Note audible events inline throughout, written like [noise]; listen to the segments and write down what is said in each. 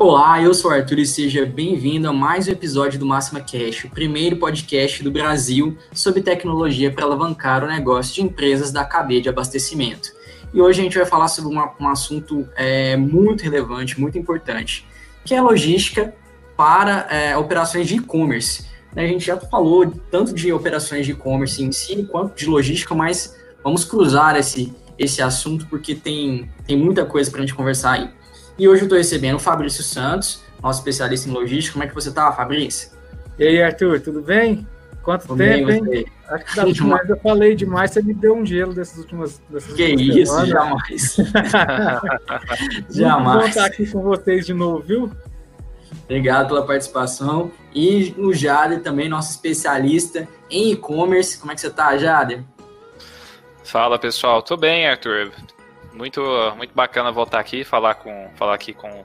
Olá, eu sou o Arthur e seja bem-vindo a mais um episódio do Máxima Cash, o primeiro podcast do Brasil sobre tecnologia para alavancar o negócio de empresas da cadeia de abastecimento. E hoje a gente vai falar sobre uma, um assunto é, muito relevante, muito importante, que é a logística para é, operações de e-commerce. A gente já falou tanto de operações de e-commerce em si, quanto de logística, mas vamos cruzar esse, esse assunto porque tem, tem muita coisa para a gente conversar aí. E hoje eu estou recebendo o Fabrício Santos, nosso especialista em logística. Como é que você está, Fabrício? E aí, Arthur, tudo bem? Quanto Tudo tempo, bem, hein? Acho que da última vez eu falei demais, você me deu um gelo dessas últimas dessas Que últimas isso, semanas. jamais. [laughs] [laughs] jamais. Vou estar aqui com vocês de novo, viu? Obrigado pela participação. E o Jader também, nosso especialista em e-commerce. Como é que você está, Jader? Fala, pessoal. Tô bem, Arthur. Muito, muito bacana voltar aqui, falar, com, falar aqui com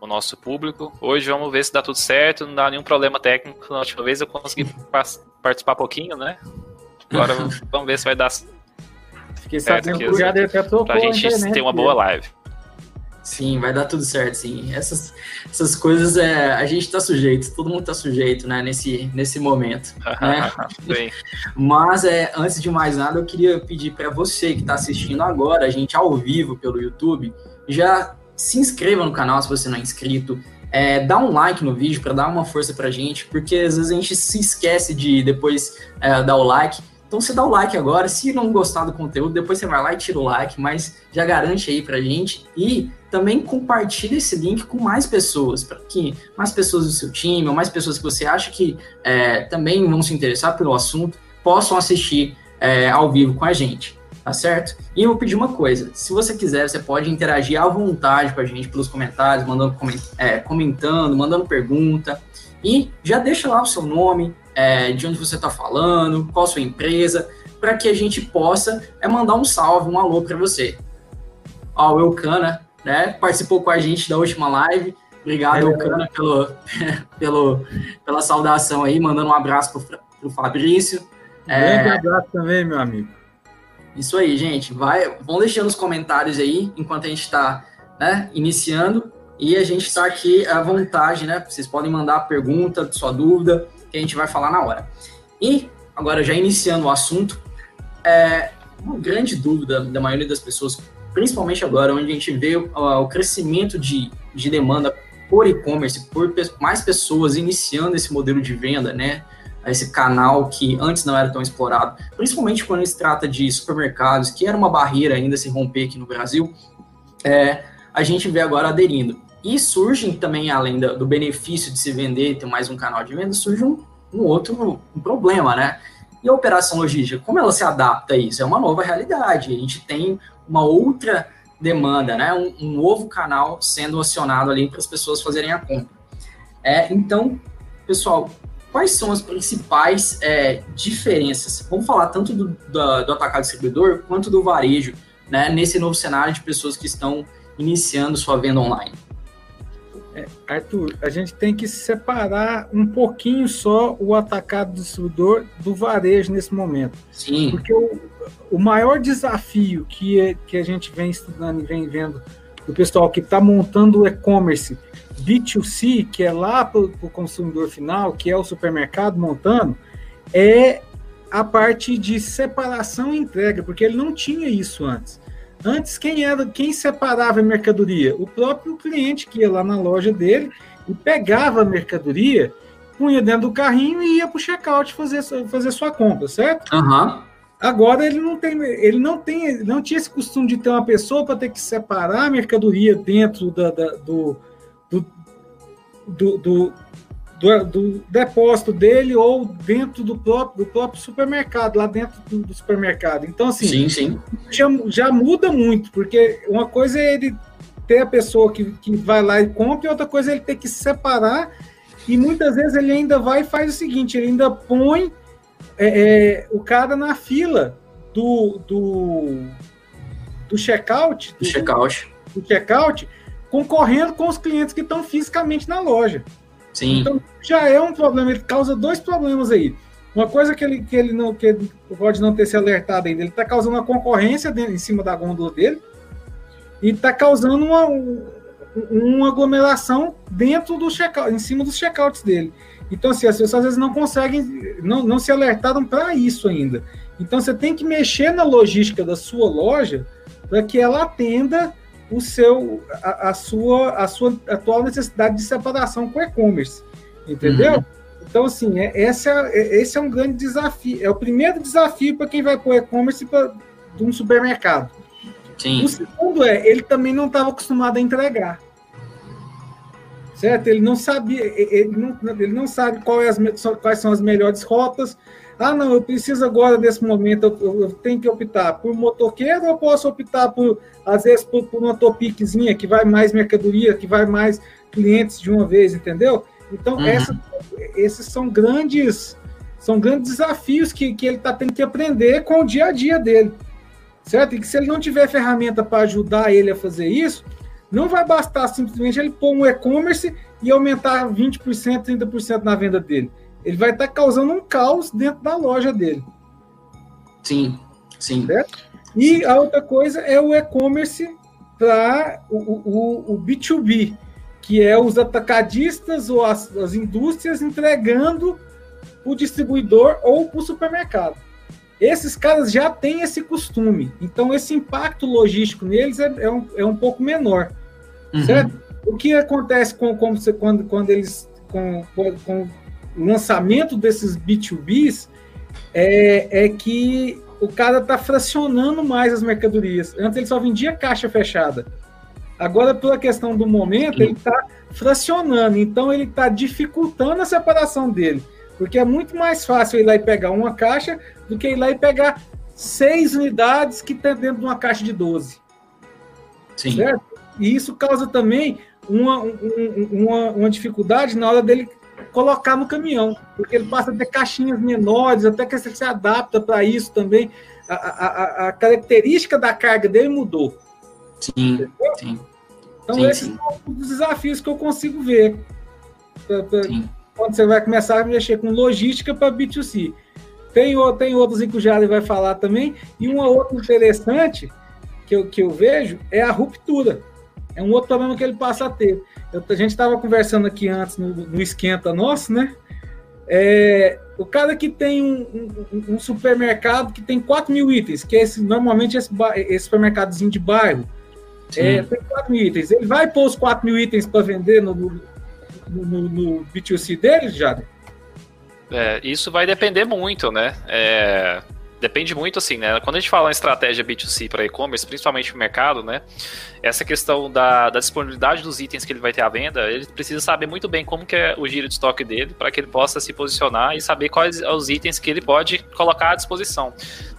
o nosso público. Hoje vamos ver se dá tudo certo, não dá nenhum problema técnico. Na última vez eu consegui participar pouquinho, né? Agora [laughs] vamos ver se vai dar Fiquei certo aqui, já até pra gente ter uma boa live. Sim, vai dar tudo certo, sim. Essas, essas coisas é, a gente está sujeito, todo mundo está sujeito, né, nesse, nesse momento. Né? [laughs] Mas é, antes de mais nada, eu queria pedir para você que está assistindo agora, a gente ao vivo pelo YouTube, já se inscreva no canal se você não é inscrito. É, dá um like no vídeo para dar uma força pra gente, porque às vezes a gente se esquece de depois é, dar o like. Então você dá o like agora, se não gostar do conteúdo, depois você vai lá e tira o like, mas já garante aí pra gente. E também compartilhe esse link com mais pessoas, para que mais pessoas do seu time, ou mais pessoas que você acha que é, também vão se interessar pelo assunto, possam assistir é, ao vivo com a gente, tá certo? E eu vou pedir uma coisa, se você quiser, você pode interagir à vontade com a gente pelos comentários, mandando, é, comentando, mandando pergunta, e já deixa lá o seu nome, é, de onde você está falando, qual a sua empresa, para que a gente possa é, mandar um salve, um alô para você. Ó, o Eucana, né, participou com a gente da última live. Obrigado, é, Eucana, pelo, [laughs] pelo, pela saudação aí, mandando um abraço para o Fabrício. Um é, abraço também, meu amigo. Isso aí, gente. Vai, vão deixando os comentários aí enquanto a gente está né, iniciando. E a gente está aqui à vontade, né? Vocês podem mandar a pergunta, sua dúvida, que a gente vai falar na hora. E, agora já iniciando o assunto, é uma grande dúvida da maioria das pessoas, principalmente agora, onde a gente vê uh, o crescimento de, de demanda por e-commerce, por mais pessoas iniciando esse modelo de venda, né? Esse canal que antes não era tão explorado, principalmente quando se trata de supermercados, que era uma barreira ainda se romper aqui no Brasil, é, a gente vê agora aderindo. E surgem também, além do benefício de se vender, ter mais um canal de venda, surge um, um outro um problema, né? E a operação logística, como ela se adapta a isso? É uma nova realidade. A gente tem uma outra demanda, né? Um, um novo canal sendo acionado ali para as pessoas fazerem a compra. É, então, pessoal, quais são as principais é, diferenças? Vamos falar tanto do, do, do atacado distribuidor quanto do varejo, né? Nesse novo cenário de pessoas que estão iniciando sua venda online. É, Arthur, a gente tem que separar um pouquinho só o atacado distribuidor do varejo nesse momento. Sim. Porque o, o maior desafio que, é, que a gente vem estudando e vem vendo do pessoal que está montando o e-commerce B2C, que é lá para o consumidor final, que é o supermercado montando, é a parte de separação e entrega, porque ele não tinha isso antes. Antes, quem era quem separava a mercadoria? O próprio cliente que ia lá na loja dele e pegava a mercadoria, punha dentro do carrinho e ia para o checkout fazer, fazer sua compra, certo? Uhum. Agora ele não tem, ele não tem, não tinha esse costume de ter uma pessoa para ter que separar a mercadoria dentro da, da do, do, do, do do, do, depósito dele ou dentro do próprio, do próprio supermercado, lá dentro do, do, supermercado. Então, assim, sim, sim. Já, já muda muito, porque uma coisa é ele ter a pessoa que, que vai lá e compra, e outra coisa é ele ter que separar, e muitas vezes ele ainda vai e faz o seguinte, ele ainda põe é, é, o cara na fila do, do, do checkout, do, do checkout, do checkout, concorrendo com os clientes que estão fisicamente na loja. Sim. Então já é um problema, ele causa dois problemas aí. Uma coisa que ele, que ele não que pode não ter se alertado ainda, ele está causando uma concorrência dentro, em cima da gôndola dele e está causando uma, uma aglomeração dentro do checkout, em cima dos checkouts dele. Então, assim, as pessoas às vezes não conseguem, não, não se alertaram para isso ainda. Então, você tem que mexer na logística da sua loja para que ela atenda o seu, a, a, sua, a sua atual necessidade de separação com o e-commerce. Entendeu? Uhum. Então, assim, é, esse, é, esse é um grande desafio. É o primeiro desafio para quem vai para o e-commerce de um supermercado. Sim. O segundo é, ele também não estava acostumado a entregar. Certo? Ele não sabia, ele não, ele não sabe qual é as, quais são as melhores rotas. Ah, não, eu preciso agora, nesse momento, eu, eu tenho que optar por motoqueiro ou eu posso optar por, às vezes, por, por uma topiquezinha que vai mais mercadoria, que vai mais clientes de uma vez, entendeu? Então, uhum. essa, esses são grandes são grandes desafios que, que ele está tendo que aprender com o dia a dia dele certo? E que se ele não tiver ferramenta para ajudar ele a fazer isso, não vai bastar simplesmente ele pôr um e-commerce e aumentar 20%, 30% na venda dele. Ele vai estar tá causando um caos dentro da loja dele. Sim, sim. Certo? E a outra coisa é o e-commerce para o, o, o, B2B, que é os atacadistas ou as, as indústrias entregando para o distribuidor ou para o supermercado. Esses caras já têm esse costume, então esse impacto logístico neles é, é, um, é um pouco menor, uhum. certo? O que acontece com, com quando, quando eles com, com, o lançamento desses B2Bs é, é que o cara está fracionando mais as mercadorias. Antes ele só vendia caixa fechada. Agora, pela questão do momento, ele está fracionando, então ele está dificultando a separação dele. Porque é muito mais fácil ir lá e pegar uma caixa do que ir lá e pegar seis unidades que tem dentro de uma caixa de 12. Sim. Certo? E isso causa também uma, uma, uma dificuldade na hora dele colocar no caminhão, porque ele passa a ter caixinhas menores, até que você se adapta para isso também. A, a, a, característica da carga dele mudou. Sim, sim. Então, sim, esses sim. são os desafios que eu consigo ver pra, pra, quando você vai começar a mexer com logística para B2C. Tem, tem outros que o Jari vai falar também. E uma outra interessante que eu, que eu vejo é a ruptura. É um outro problema que ele passa a ter. Eu, a gente estava conversando aqui antes no, no esquenta nosso, né? É, o cara que tem um, um, um, supermercado que tem 4 mil itens, que é esse, normalmente esse, esse supermercadozinho de bairro, é, tem 4 mil itens. Ele vai pôr os 4 mil itens para vender no, no, no, no B2C dele, Jade? É, isso vai depender muito, né? É, depende muito, assim, né? Quando a gente fala em estratégia B2C para e-commerce, principalmente no mercado, né? Essa questão da, da, disponibilidade dos itens que ele vai ter à venda, ele precisa saber muito bem como que é o giro de estoque dele para que ele possa se posicionar e saber quais os itens que ele pode colocar à disposição.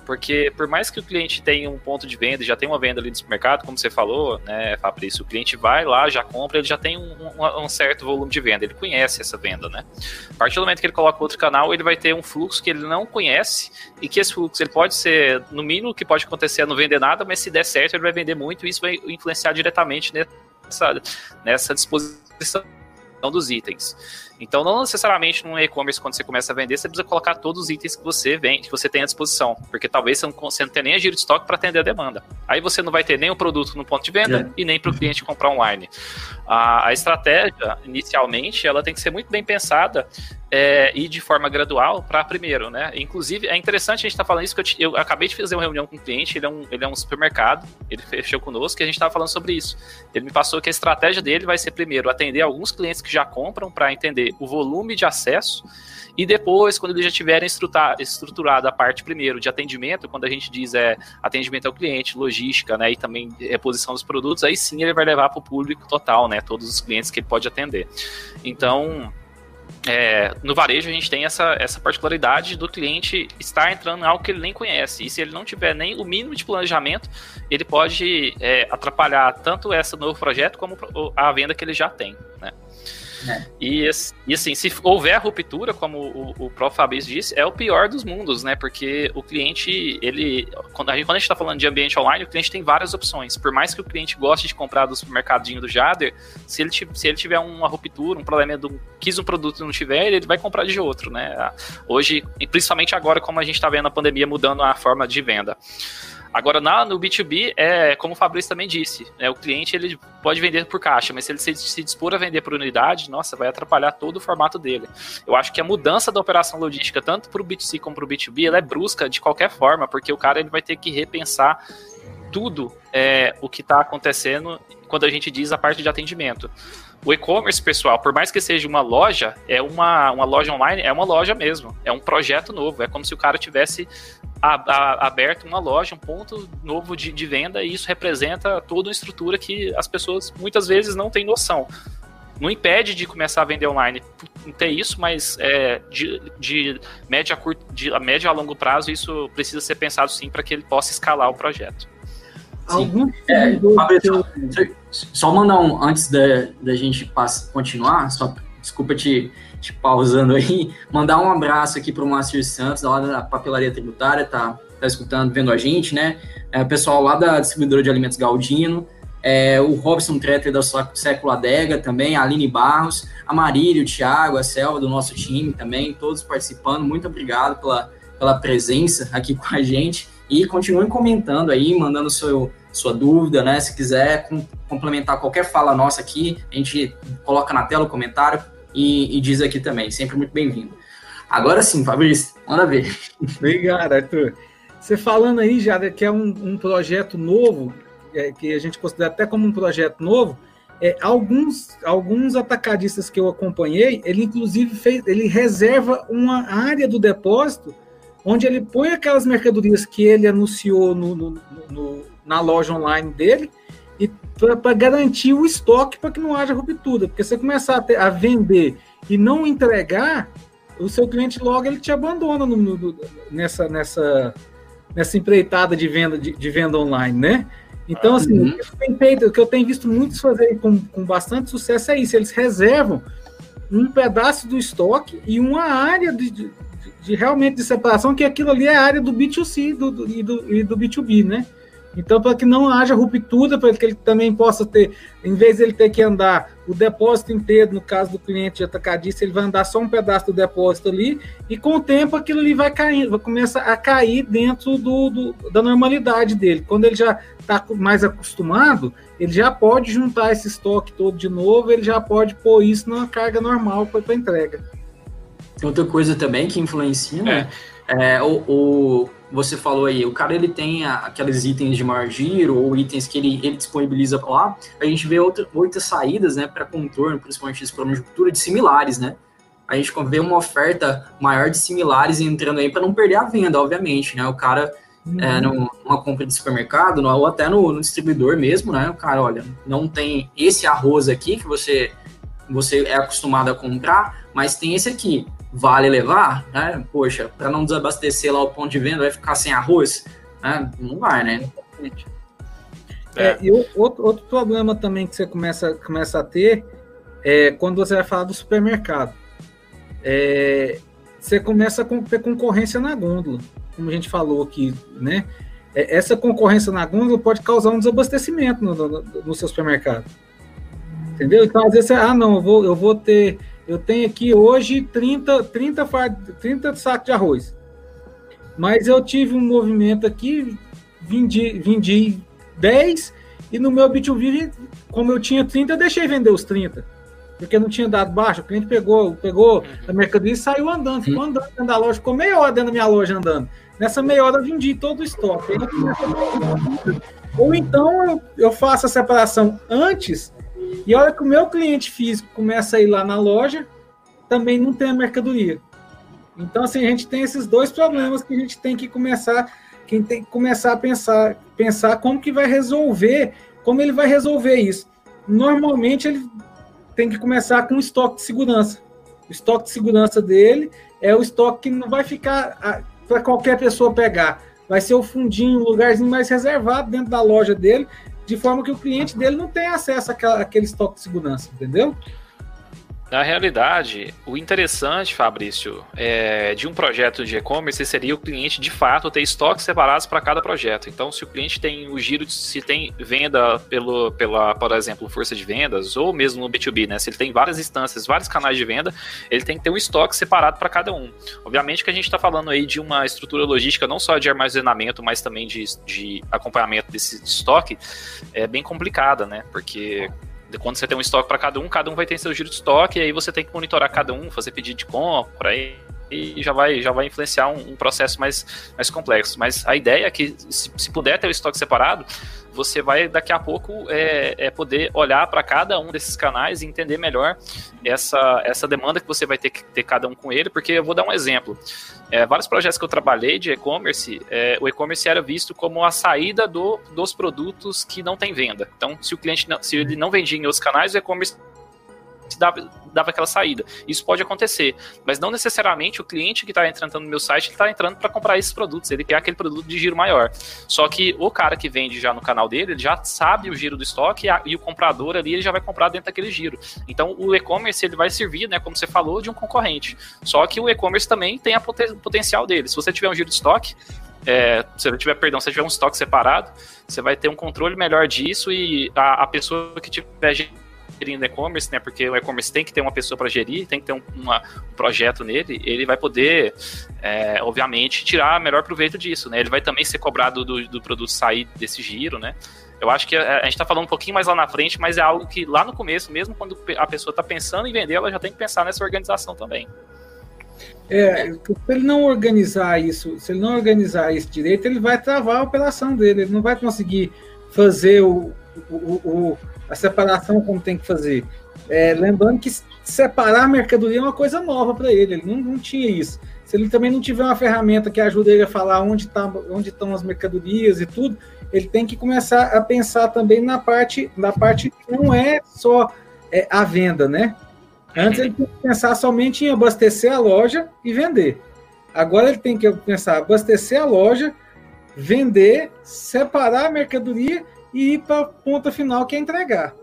Porque por mais que o cliente tenha um ponto de venda, já tem uma venda ali no supermercado, como você falou, né, Fabrício, o cliente vai lá, já compra, ele já tem um, um, um, certo volume de venda, ele conhece essa venda, né? A partir do momento que ele coloca outro canal, ele vai ter um fluxo que ele não conhece e que esse fluxo ele pode ser, no mínimo, que pode acontecer é não vender nada, mas se der certo, ele vai vender muito e isso vai influenciar diretamente nessa, nessa disposição dos itens. Então, não necessariamente no e-commerce, quando você começa a vender, você precisa colocar todos os itens que você vende, que você tem à disposição. Porque talvez você não, você não tenha nem a giro de estoque para atender a demanda. Aí você não vai ter nem o produto no ponto de venda é. e nem para o cliente comprar online. A, a estratégia, inicialmente, ela tem que ser muito bem pensada é, e de forma gradual para primeiro, né? Inclusive, é interessante a gente estar tá falando isso, que eu, eu, acabei de fazer uma reunião com um cliente, ele é um, ele é um supermercado, ele fechou conosco e a gente estava falando sobre isso. Ele me passou que a estratégia dele vai ser, primeiro, atender alguns clientes que já compram para entender o volume de acesso e depois, quando eles já tiverem estruturado a parte primeiro de atendimento, quando a gente diz é atendimento ao cliente, logística, né, e também reposição dos produtos, aí sim ele vai levar para o público total, né, todos os clientes que ele pode atender. Então, é, no varejo a gente tem essa, essa particularidade do cliente estar entrando em algo que ele nem conhece. E se ele não tiver nem o mínimo de planejamento, ele pode é, atrapalhar tanto esse novo projeto como a venda que ele já tem. Né? É. E, e, assim, se houver ruptura, como o, o próprio Fabrício disse, é o pior dos mundos, né? Porque o cliente, ele. Quando a gente, quando a gente tá falando de ambiente online, o cliente tem várias opções. Por mais que o cliente goste de comprar do supermercadinho do Jader, se ele, se ele tiver uma ruptura, um problema do quis um produto e não tiver, ele vai comprar de outro, né? Hoje, principalmente agora, como a gente tá vendo a pandemia mudando a forma de venda. Agora, na, no B2B, é como o Fabrício também disse, né, o cliente ele pode vender por caixa, mas se ele se, se dispor a vender por unidade, nossa, vai atrapalhar todo o formato dele. Eu acho que a mudança da operação logística, tanto para o B2C como para o B2B, ela é brusca de qualquer forma, porque o cara ele vai ter que repensar tudo é, o que está acontecendo quando a gente diz a parte de atendimento. O e-commerce, pessoal, por mais que seja uma loja, é uma, uma loja online, é uma loja mesmo. É um projeto novo. É como se o cara tivesse a, a, aberto uma loja, um ponto novo de, de venda, e isso representa toda uma estrutura que as pessoas muitas vezes não têm noção. Não impede de começar a vender online ter isso, mas é, de, de, média a curto, de a médio a longo prazo, isso precisa ser pensado sim para que ele possa escalar o projeto. Alguns é, Fabrício, só mandar um, antes da, da gente pass, continuar, só desculpa te, te pausando aí, [laughs] mandar um abraço aqui para o Márcio Santos, lá da Papelaria Tributária, tá, tá escutando, vendo a gente, né? É, o pessoal lá da distribuidora de alimentos Galdino, é, o Robson Tretter da Século Adega também, a Aline Barros, a Marília, o Thiago, a Selva do nosso time também, todos participando. Muito obrigado pela, pela presença aqui com a gente. E continuem comentando aí, mandando seu, sua dúvida, né? Se quiser com, complementar qualquer fala nossa aqui, a gente coloca na tela o comentário e, e diz aqui também. Sempre muito bem-vindo. Agora sim, Fabrício, manda ver. [laughs] Obrigado, Arthur. Você falando aí já que é um, um projeto novo, é, que a gente considera até como um projeto novo, é, alguns, alguns atacadistas que eu acompanhei, ele inclusive fez, ele reserva uma área do depósito onde ele põe aquelas mercadorias que ele anunciou no, no, no na loja online dele e para garantir o estoque para que não haja ruptura. Porque você começar a, ter, a, vender e não entregar, o seu cliente logo ele te abandona no, no, nessa, nessa, nessa empreitada de venda, de, de venda online, né? Então, assim, uhum. o, que feito, o que eu tenho visto muitos fazerem com, com bastante sucesso é isso. Eles reservam um pedaço do estoque e uma área de, de, de realmente de separação, que aquilo ali é a área do B2C do, do, e, do, e do B2B, né? Então, para que não haja ruptura, para que ele também possa ter, em vez de ele ter que andar o depósito inteiro, no caso do cliente de atacadista, ele vai andar só um pedaço do depósito ali, e com o tempo aquilo ali vai caindo, vai começar a cair dentro do, do da normalidade dele. Quando ele já está mais acostumado, ele já pode juntar esse estoque todo de novo, ele já pode pôr isso numa carga normal para entrega. Outra coisa também que influencia, né? É, é o, o você falou aí, o cara ele tem aqueles itens de maior giro ou itens que ele, ele disponibiliza lá, a gente vê outra, outras saídas, né, para contorno, principalmente esse problema de cultura, de similares, né? A gente vê uma oferta maior de similares entrando aí para não perder a venda, obviamente, né? O cara uhum. é, numa compra de supermercado ou até no, no, distribuidor mesmo, né? O cara, olha, não tem esse arroz aqui que você você é acostumado a comprar, mas tem esse aqui vale levar, né? Poxa, para não desabastecer lá o ponto de venda, vai ficar sem arroz? Né? Não vai, né? É, é. e outro, outro problema também que você começa, começa a ter é quando você vai falar do supermercado. É, você começa a ter concorrência na gôndola, como a gente falou aqui, né? É, essa concorrência na gôndola pode causar um desabastecimento no, no, no seu supermercado. Entendeu? Então, às vezes, você, ah, não, eu vou, eu vou ter eu tenho aqui hoje 30, 30, 30 sacos de arroz. Mas eu tive um movimento aqui, vendi, vendi 10 e no meu B2B, como eu tinha 30, eu deixei vender os 30. Porque não tinha dado baixo. O cliente pegou, pegou a mercadoria e saiu andando. Ficou andando dentro da loja, ficou meia hora dentro da minha loja andando. Nessa meia hora eu vendi todo o estoque. Ou então eu, eu faço a separação antes e a hora que o meu cliente físico começa a ir lá na loja, também não tem a mercadoria. Então, assim, a gente tem esses dois problemas que a gente tem que começar, quem tem que começar a pensar, pensar como que vai resolver, como ele vai resolver isso. Normalmente ele tem que começar com o estoque de segurança. O estoque de segurança dele é o estoque que não vai ficar para qualquer pessoa pegar. Vai ser o fundinho, um lugarzinho mais reservado dentro da loja dele, de forma que o cliente dele não tenha acesso àquela, àquele estoque de segurança, entendeu? Na realidade, o interessante, Fabrício, é, de um projeto de e-commerce seria o cliente de fato ter estoques separados para cada projeto. Então, se o cliente tem o giro, se tem venda pelo, pela, por exemplo, força de vendas, ou mesmo no B2B, né? Se ele tem várias instâncias, vários canais de venda, ele tem que ter um estoque separado para cada um. Obviamente que a gente está falando aí de uma estrutura logística não só de armazenamento, mas também de, de acompanhamento desse estoque, é bem complicada, né? Porque quando você tem um estoque para cada um, cada um vai ter seu giro de estoque, e aí você tem que monitorar cada um, fazer pedido de compra, aí e já vai, já vai influenciar um, um, processo mais, mais complexo. Mas a ideia é que, se, se puder ter o estoque separado, você vai daqui a pouco é, é poder olhar para cada um desses canais e entender melhor essa, essa demanda que você vai ter que ter cada um com ele, porque eu vou dar um exemplo. É, vários projetos que eu trabalhei de e-commerce, é, o e-commerce era visto como a saída do, dos produtos que não tem venda. Então, se o cliente não, se ele não vendia em outros canais, o e-commerce dava, dava aquela saída. Isso pode acontecer, mas não necessariamente o cliente que está entrando no meu site está entrando para comprar esses produtos, ele quer aquele produto de giro maior. Só que o cara que vende já no canal dele, ele já sabe o giro do estoque e, a, e o comprador ali ele já vai comprar dentro daquele giro. Então o e-commerce ele vai servir, né, como você falou, de um concorrente. Só que o e-commerce também tem a poten potencial dele. Se você tiver um giro de estoque, é, se você tiver, perdão, se tiver um estoque separado, você vai ter um controle melhor disso e a, a pessoa que tiver gerindo e-commerce, né? Porque o e-commerce tem que ter uma pessoa para gerir, tem que ter um, uma, um, projeto nele, ele vai poder, é, obviamente, tirar melhor proveito disso, né? Ele vai também ser cobrado do, do produto sair desse giro, né? Eu acho que a, a gente está falando um pouquinho mais lá na frente, mas é algo que lá no começo, mesmo quando a pessoa está pensando em vender, ela já tem que pensar nessa organização também. É, se ele não organizar isso, se ele não organizar isso direito, ele vai travar a operação dele, ele não vai conseguir fazer o, o, o, a separação como tem que fazer. É, lembrando que separar a mercadoria é uma coisa nova para ele, ele não, não, tinha isso. Se ele também não tiver uma ferramenta que ajude ele a falar onde, tá, onde estão as mercadorias e tudo, ele tem que começar a pensar também na parte, na parte que não é só é, a venda, né? Antes ele tinha que pensar somente em abastecer a loja e vender. Agora ele tem que pensar abastecer a loja, vender, separar a mercadoria e ir para a ponta final que é entregar.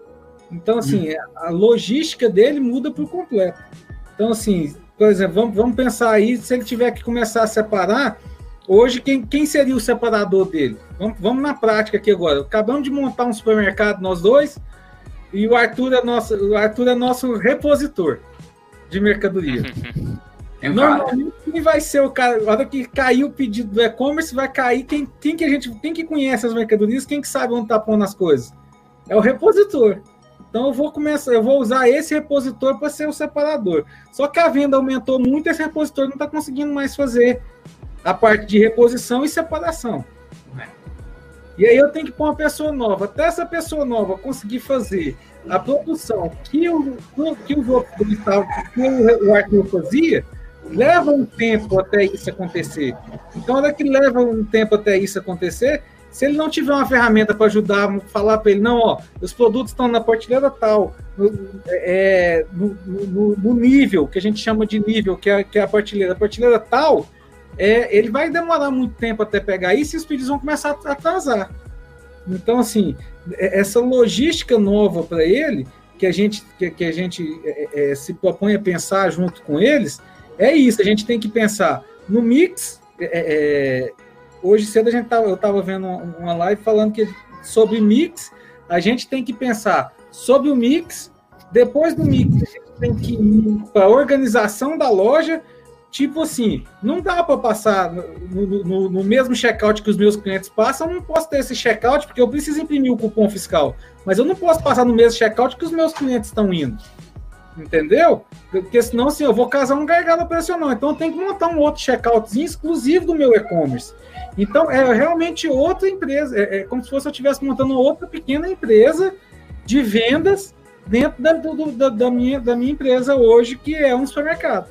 Então, assim, hum. a logística dele muda por completo. Então, assim, por exemplo, vamos, vamos pensar aí, se ele tiver que começar a separar, hoje quem, quem seria o separador dele? Vamos, vamos na prática aqui agora. Acabamos de montar um supermercado, nós dois, e o Arthur é nosso, o Arthur é nosso repositor de mercadoria. [laughs] É Normalmente quem vai ser o cara, na hora que cair o pedido do e-commerce, vai cair quem, quem que a gente, quem que conhece as mercadorias, quem que sabe onde tá pondo as coisas. É o repositor. Então eu vou começar, eu vou usar esse repositor para ser o separador. Só que a venda aumentou muito, esse repositor não está conseguindo mais fazer a parte de reposição e separação. E aí eu tenho que pôr uma pessoa nova. Até essa pessoa nova conseguir fazer a produção que o, que os que o Arthur fazia, leva um tempo até isso acontecer. Então, hora que leva um tempo até isso acontecer, se ele não tiver uma ferramenta para ajudar, falar para ele, não, ó, os produtos estão na prateleira tal, no, é, no, no, no, nível, que a gente chama de nível, que é, que é a prateleira, a prateleira tal, é, ele vai demorar muito tempo até pegar isso e os pedidos vão começar a atrasar. Então, assim, é, essa logística nova para ele, que a gente, que, que a gente é, é, se propõe a pensar junto com eles, é isso, a gente tem que pensar no mix. É, é, hoje cedo a gente tava, eu estava vendo uma live falando que sobre mix, a gente tem que pensar sobre o mix, depois do mix, a gente tem que ir para a organização da loja. Tipo assim, não dá para passar no, no, no mesmo checkout que os meus clientes passam, eu não posso ter esse checkout porque eu preciso imprimir o cupom fiscal. Mas eu não posso passar no mesmo checkout que os meus clientes estão indo entendeu? Porque senão, assim, eu vou casar um gargalo operacional. Então, eu tenho que montar um outro checkoutzinho exclusivo do meu e-commerce. Então, é realmente outra empresa. É, é, como se fosse eu estivesse montando outra pequena empresa de vendas dentro da, do, da, da, minha, da minha empresa hoje, que é um supermercado.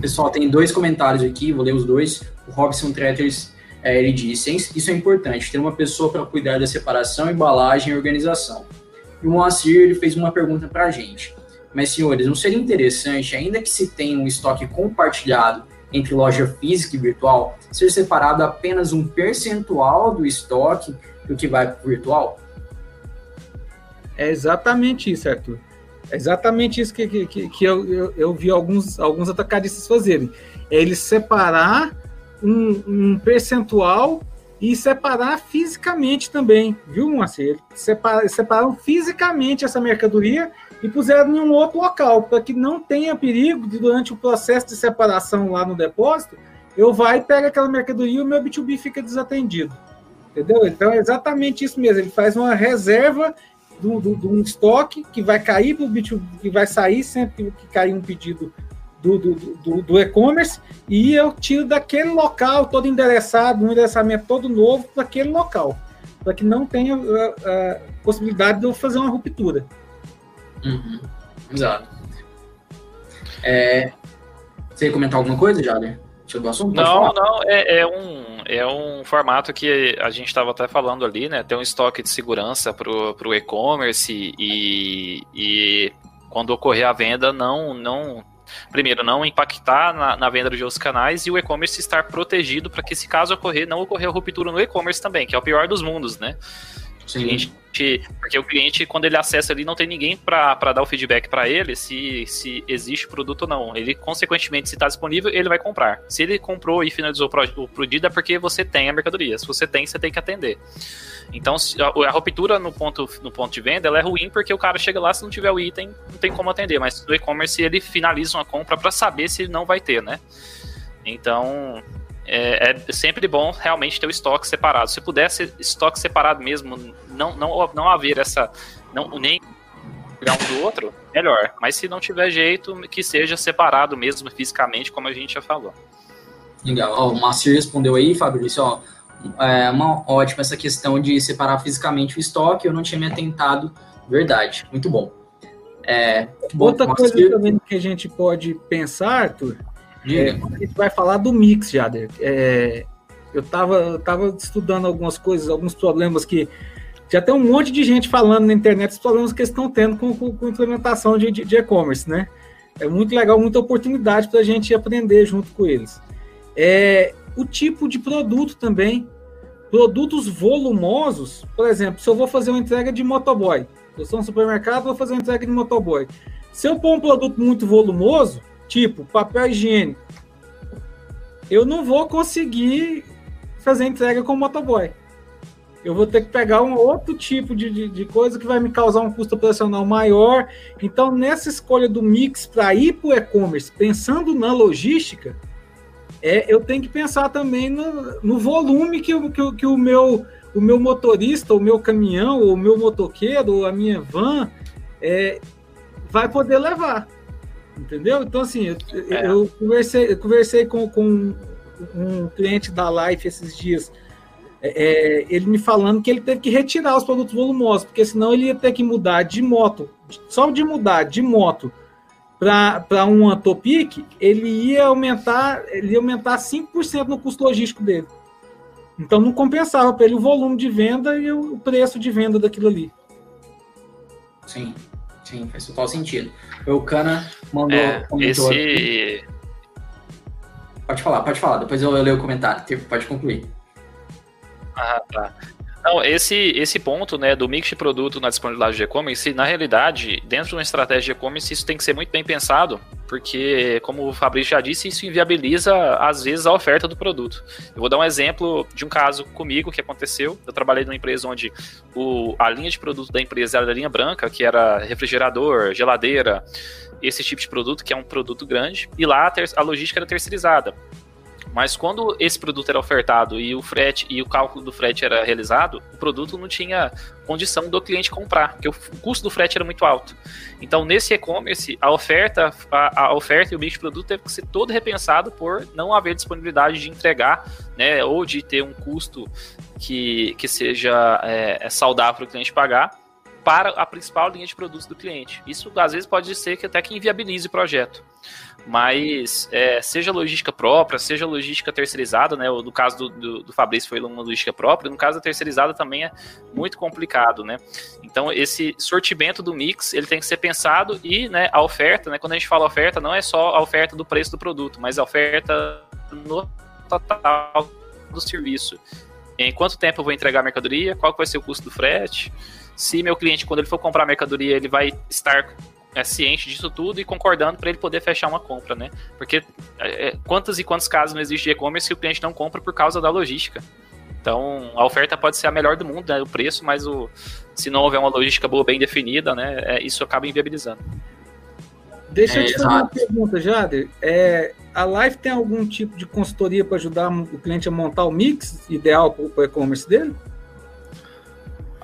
Pessoal, tem dois comentários aqui, vou ler os dois. O Robson Tretters, é, ele disse, isso é importante, ter uma pessoa para cuidar da separação, embalagem e organização. E o Moacir ele fez uma pergunta para a gente. Mas, senhores, não seria interessante, ainda que se tenha um estoque compartilhado entre loja física e virtual, ser separado apenas um percentual do estoque do que vai para o virtual? É exatamente isso, Arthur. É exatamente isso que, que, que eu, eu, eu, vi alguns, alguns atacadistas fazerem. É eles separar um, um percentual e separar fisicamente também, viu, Moacir? Separ, separaram fisicamente essa mercadoria e puseram em um outro local, para que não tenha perigo de, durante o processo de separação lá no depósito, eu vá e pego aquela mercadoria e o meu B2B fica desatendido. Entendeu? Então é exatamente isso mesmo. Ele faz uma reserva de um estoque que vai cair para o B2B, que vai sair sempre que cair um pedido do, do, do, do e-commerce e eu tiro daquele local todo endereçado, um endereçamento todo novo para aquele local, para que não tenha a, uh, a, uh, possibilidade de eu fazer uma ruptura. Uhum. Exato. É, você ia comentar alguma coisa, Jader? Sobre o assunto? Não, não, é, é, um, é um formato que a gente estava até falando ali, né? Tem um estoque de segurança para o e-commerce e, e quando ocorrer a venda, não, não primeiro, não impactar na, na venda de outros canais e o e-commerce estar protegido para que, se caso ocorrer, não ocorrer a ruptura no e-commerce também, que é o pior dos mundos, né? Sim. Cliente, porque o cliente, quando ele acessa ali, não tem ninguém para dar o feedback para ele se, se existe produto ou não. Ele, consequentemente, se está disponível, ele vai comprar. Se ele comprou e finalizou o pedido, é porque você tem a mercadoria. Se você tem, você tem que atender. Então, a, a ruptura no ponto, no ponto de venda ela é ruim porque o cara chega lá, se não tiver o item, não tem como atender. Mas no e-commerce, ele finaliza uma compra para saber se não vai ter, né? Então, é, é, sempre bom realmente ter o estoque separado. Se pudesse estoque separado mesmo, não, não, não haver essa. Não, nem um do outro, melhor. Mas se não tiver jeito, que seja separado mesmo fisicamente, como a gente já falou. Legal. Ó, o Márcio respondeu aí, Fabrício, ó, é uma ótima essa questão de separar fisicamente o estoque, eu não tinha me atentado, verdade, muito bom. É, Outra coisa também que a gente pode pensar, Arthur, é, a gente vai falar do mix, Jader. É, eu estava tava estudando algumas coisas, alguns problemas que já tem um monte de gente falando na internet os problemas que eles estão tendo com, com, com implementação de e-commerce, né? É muito legal, muita oportunidade para a gente aprender junto com eles. É, o tipo de produto também. Produtos volumosos, por exemplo, se eu vou fazer uma entrega de motoboy, eu sou um supermercado, vou fazer uma entrega de motoboy. Se eu pôr um produto muito volumoso, tipo papel higiênico, eu não vou conseguir fazer entrega com o motoboy. Eu vou ter que pegar um outro tipo de, de, de coisa que vai me causar um custo operacional maior. Então, nessa escolha do mix para ir para o e-commerce, pensando na logística, é, eu tenho que pensar também no, no volume que, que, que, o, meu, o meu motorista, o meu caminhão, o meu motoqueiro, a minha van é, vai poder levar. Entendeu? Então, assim, eu, é. eu conversei, eu conversei com, com um cliente da Life esses dias. É, é, ele me falando que ele teve que retirar os produtos volumosos, porque senão ele ia ter que mudar de moto, só de mudar de moto para uma Topic, ele ia aumentar, ele ia aumentar 5% no custo logístico dele. Então não compensava para ele o volume de venda e o preço de venda daquilo ali. Sim. Sim, faz total sentido. O Cana mandou. É, esse... Pode falar, pode falar. Depois eu, eu leio o comentário. Pode concluir. Ah, tá. Não, esse, esse ponto né, do mix de produto na disponibilidade de e-commerce, na realidade, dentro de uma estratégia de e-commerce, isso tem que ser muito bem pensado, porque, como o Fabrício já disse, isso inviabiliza, às vezes, a oferta do produto. Eu vou dar um exemplo de um caso comigo que aconteceu. Eu trabalhei numa empresa onde o, a linha de produto da empresa era a linha branca, que era refrigerador, geladeira, esse tipo de produto, que é um produto grande, e lá a, ter, a logística era terceirizada. Mas quando esse produto era ofertado e o frete e o cálculo do frete era realizado, o produto não tinha condição do cliente comprar, porque o custo do frete era muito alto. Então, nesse e-commerce, a oferta, a, a, oferta e o mix de produto teve que ser todo repensado por não haver disponibilidade de entregar, né, ou de ter um custo que, que seja é, é saudável para o cliente pagar para a principal linha de produtos do cliente. Isso às vezes pode ser que até que inviabilize o projeto. Mas é, seja logística própria, seja logística terceirizada, né? No caso do, do, do, Fabrício foi uma logística própria, no caso da terceirizada também é muito complicado, né? Então esse sortimento do mix ele tem que ser pensado e né, a oferta, né? Quando a gente fala oferta, não é só a oferta do preço do produto, mas a oferta no total do serviço. Em quanto tempo eu vou entregar a mercadoria? Qual vai ser o custo do frete? Se meu cliente, quando ele for comprar a mercadoria, ele vai estar é, ciente disso tudo e concordando para ele poder fechar uma compra, né? Porque é, é quantos e quantos casos não existe de e-commerce que o cliente não compra por causa da logística? Então, a oferta pode ser a melhor do mundo, né, o preço, mas o, se não houver uma logística boa, bem definida, né, é, isso acaba inviabilizando. Deixa eu te fazer uma pergunta, Jader. É, a Live tem algum tipo de consultoria para ajudar o cliente a montar o mix ideal para o e-commerce dele?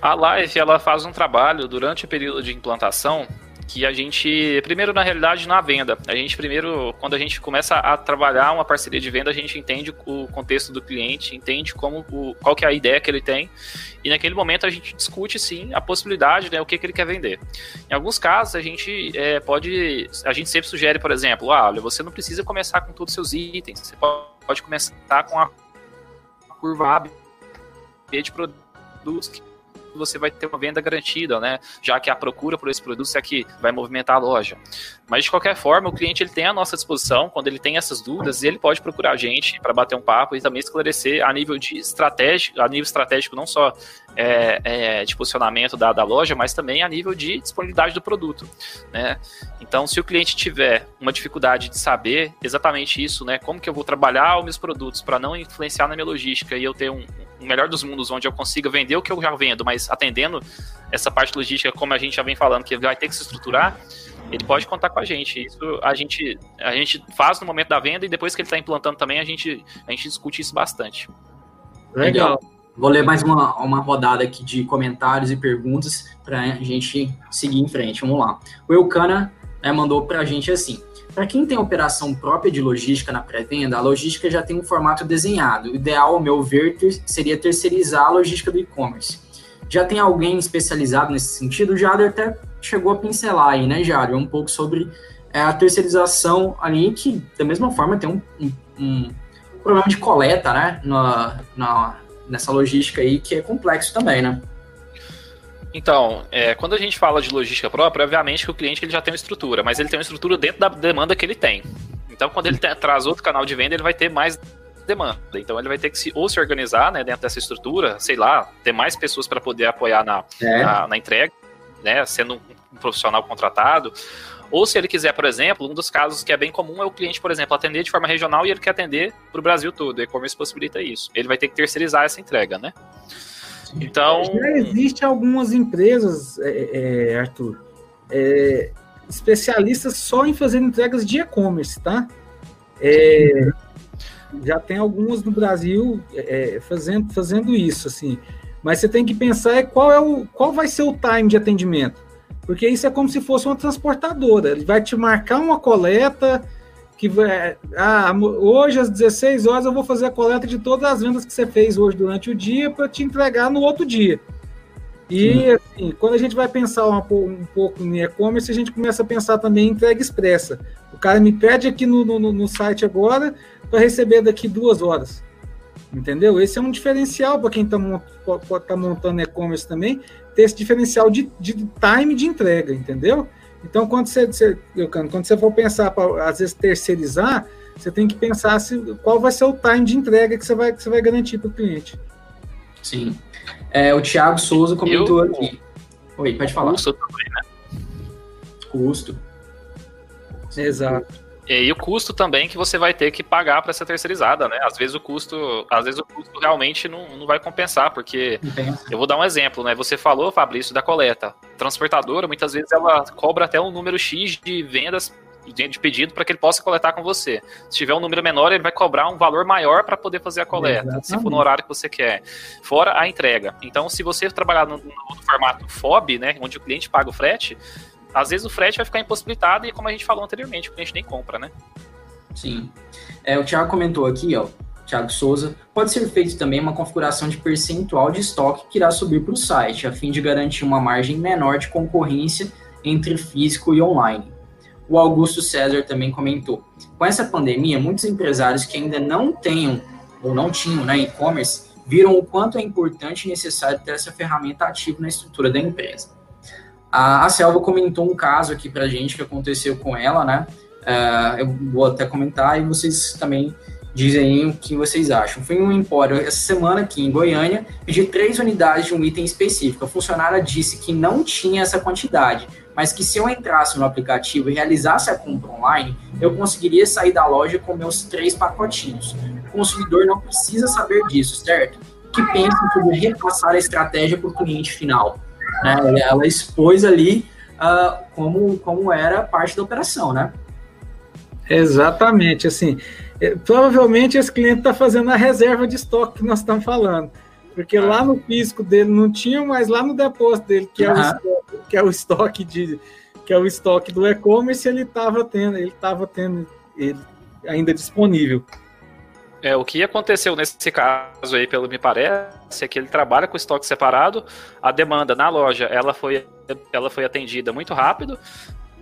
A Live ela faz um trabalho durante o período de implantação que a gente, primeiro na realidade na venda, a gente primeiro, quando a gente começa a trabalhar uma parceria de venda, a gente entende o contexto do cliente, entende como o, qual que é a ideia que ele tem, e naquele momento a gente discute sim a possibilidade, né, o que, que ele quer vender. Em alguns casos a gente é, pode, a gente sempre sugere, por exemplo, ah, olha, você não precisa começar com todos os seus itens, você pode, começar com a curva B de produtos você vai ter uma venda garantida, né? Já que a procura por esse produto é que vai movimentar a loja. Mas de qualquer forma, o cliente ele tem à nossa disposição, quando ele tem essas dúvidas, ele pode procurar a gente para bater um papo e também esclarecer a nível de estratégico, a nível estratégico não só é, é, de posicionamento da, da loja, mas também a nível de disponibilidade do produto, né? Então, se o cliente tiver uma dificuldade de saber exatamente isso, né? Como que eu vou trabalhar os meus produtos para não influenciar na minha logística e eu ter um, um melhor dos mundos onde eu consiga vender o que eu já vendo, mas atendendo essa parte logística, como a gente já vem falando, que vai ter que se estruturar, ele pode contar com a gente. Isso a gente, a gente faz no momento da venda e depois que ele está implantando também, a gente, a gente discute isso bastante. Legal. Vou ler mais uma, uma rodada aqui de comentários e perguntas para a gente seguir em frente. Vamos lá. O Eucana né, mandou para a gente assim. Para quem tem operação própria de logística na pré-venda, a logística já tem um formato desenhado. O ideal, ao meu ver, ter, seria terceirizar a logística do e-commerce. Já tem alguém especializado nesse sentido? O Jader até chegou a pincelar aí, né, Jader? Um pouco sobre é, a terceirização ali, que da mesma forma tem um, um, um problema de coleta, né, na, na, nessa logística aí, que é complexo também, né? Então, é, quando a gente fala de logística própria, obviamente que o cliente ele já tem uma estrutura, mas ele tem uma estrutura dentro da demanda que ele tem. Então, quando ele traz outro canal de venda, ele vai ter mais demanda. Então, ele vai ter que se, ou se organizar né, dentro dessa estrutura, sei lá, ter mais pessoas para poder apoiar na, é. na, na, entrega, né, sendo um profissional contratado. Ou se ele quiser, por exemplo, um dos casos que é bem comum é o cliente, por exemplo, atender de forma regional e ele quer atender para o Brasil todo. O e-commerce possibilita isso. Ele vai ter que terceirizar essa entrega, né? Então. Já existe algumas empresas, é, é, Arthur, é, especialistas só em fazer entregas de e-commerce, tá? É, já tem algumas no Brasil é, fazendo, fazendo isso, assim. Mas você tem que pensar qual, é o, qual vai ser o time de atendimento. Porque isso é como se fosse uma transportadora. Ele vai te marcar uma coleta, que vai, ah, hoje às 16 horas eu vou fazer a coleta de todas as vendas que você fez hoje durante o dia para te entregar no outro dia. E assim, quando a gente vai pensar um, um pouco em e-commerce, a gente começa a pensar também em entrega expressa. O cara me pede aqui no, no, no site agora para receber daqui duas horas. Entendeu? Esse é um diferencial para quem está tá montando e-commerce também, ter esse diferencial de, de time de entrega, entendeu? Então, quando você, você quando você for pensar para, às vezes, terceirizar, você tem que pensar se, qual vai ser o time de entrega que você vai, que você vai garantir para o cliente. Sim. É, o Thiago Souza comentou Eu, aqui. Oi, pode falar. Custo também, né? Custo. Exato. E o custo também que você vai ter que pagar para ser terceirizada, né? Às vezes o custo, às vezes o custo realmente não, não vai compensar, porque eu vou dar um exemplo, né? Você falou, Fabrício, da coleta. Transportadora, muitas vezes ela cobra até um número X de vendas de pedido para que ele possa coletar com você. Se tiver um número menor, ele vai cobrar um valor maior para poder fazer a coleta, Exatamente. se for no horário que você quer. Fora a entrega. Então, se você trabalhar no, no formato FOB, né, onde o cliente paga o frete, às vezes o frete vai ficar impossibilitado e, como a gente falou anteriormente, o cliente nem compra, né? Sim. É, o Thiago comentou aqui, ó, Thiago Souza, pode ser feito também uma configuração de percentual de estoque que irá subir para o site, a fim de garantir uma margem menor de concorrência entre físico e online. O Augusto César também comentou: com essa pandemia, muitos empresários que ainda não tenham ou não tinham né, e-commerce viram o quanto é importante e necessário ter essa ferramenta ativa na estrutura da empresa. A, a Selva comentou um caso aqui pra gente que aconteceu com ela, né? Uh, eu vou até comentar e vocês também dizem o que vocês acham. Foi um empório essa semana aqui em Goiânia, pedi três unidades de um item específico. A funcionária disse que não tinha essa quantidade, mas que se eu entrasse no aplicativo e realizasse a compra online, eu conseguiria sair da loja com meus três pacotinhos. O consumidor não precisa saber disso, certo? Que pensa sobre repassar a estratégia para o cliente final. Né? Ela expôs ali uh, como, como era parte da operação, né? Exatamente, assim, é, provavelmente esse cliente está fazendo a reserva de estoque que nós estamos falando, porque ah. lá no físico dele não tinha, mas lá no depósito dele, que, é, o estoque, que é o estoque de que é o estoque do e-commerce, ele estava tendo, ele estava tendo ele ainda disponível. É, o que aconteceu nesse caso aí, pelo me parece, é que ele trabalha com estoque separado, a demanda na loja ela foi, ela foi atendida muito rápido,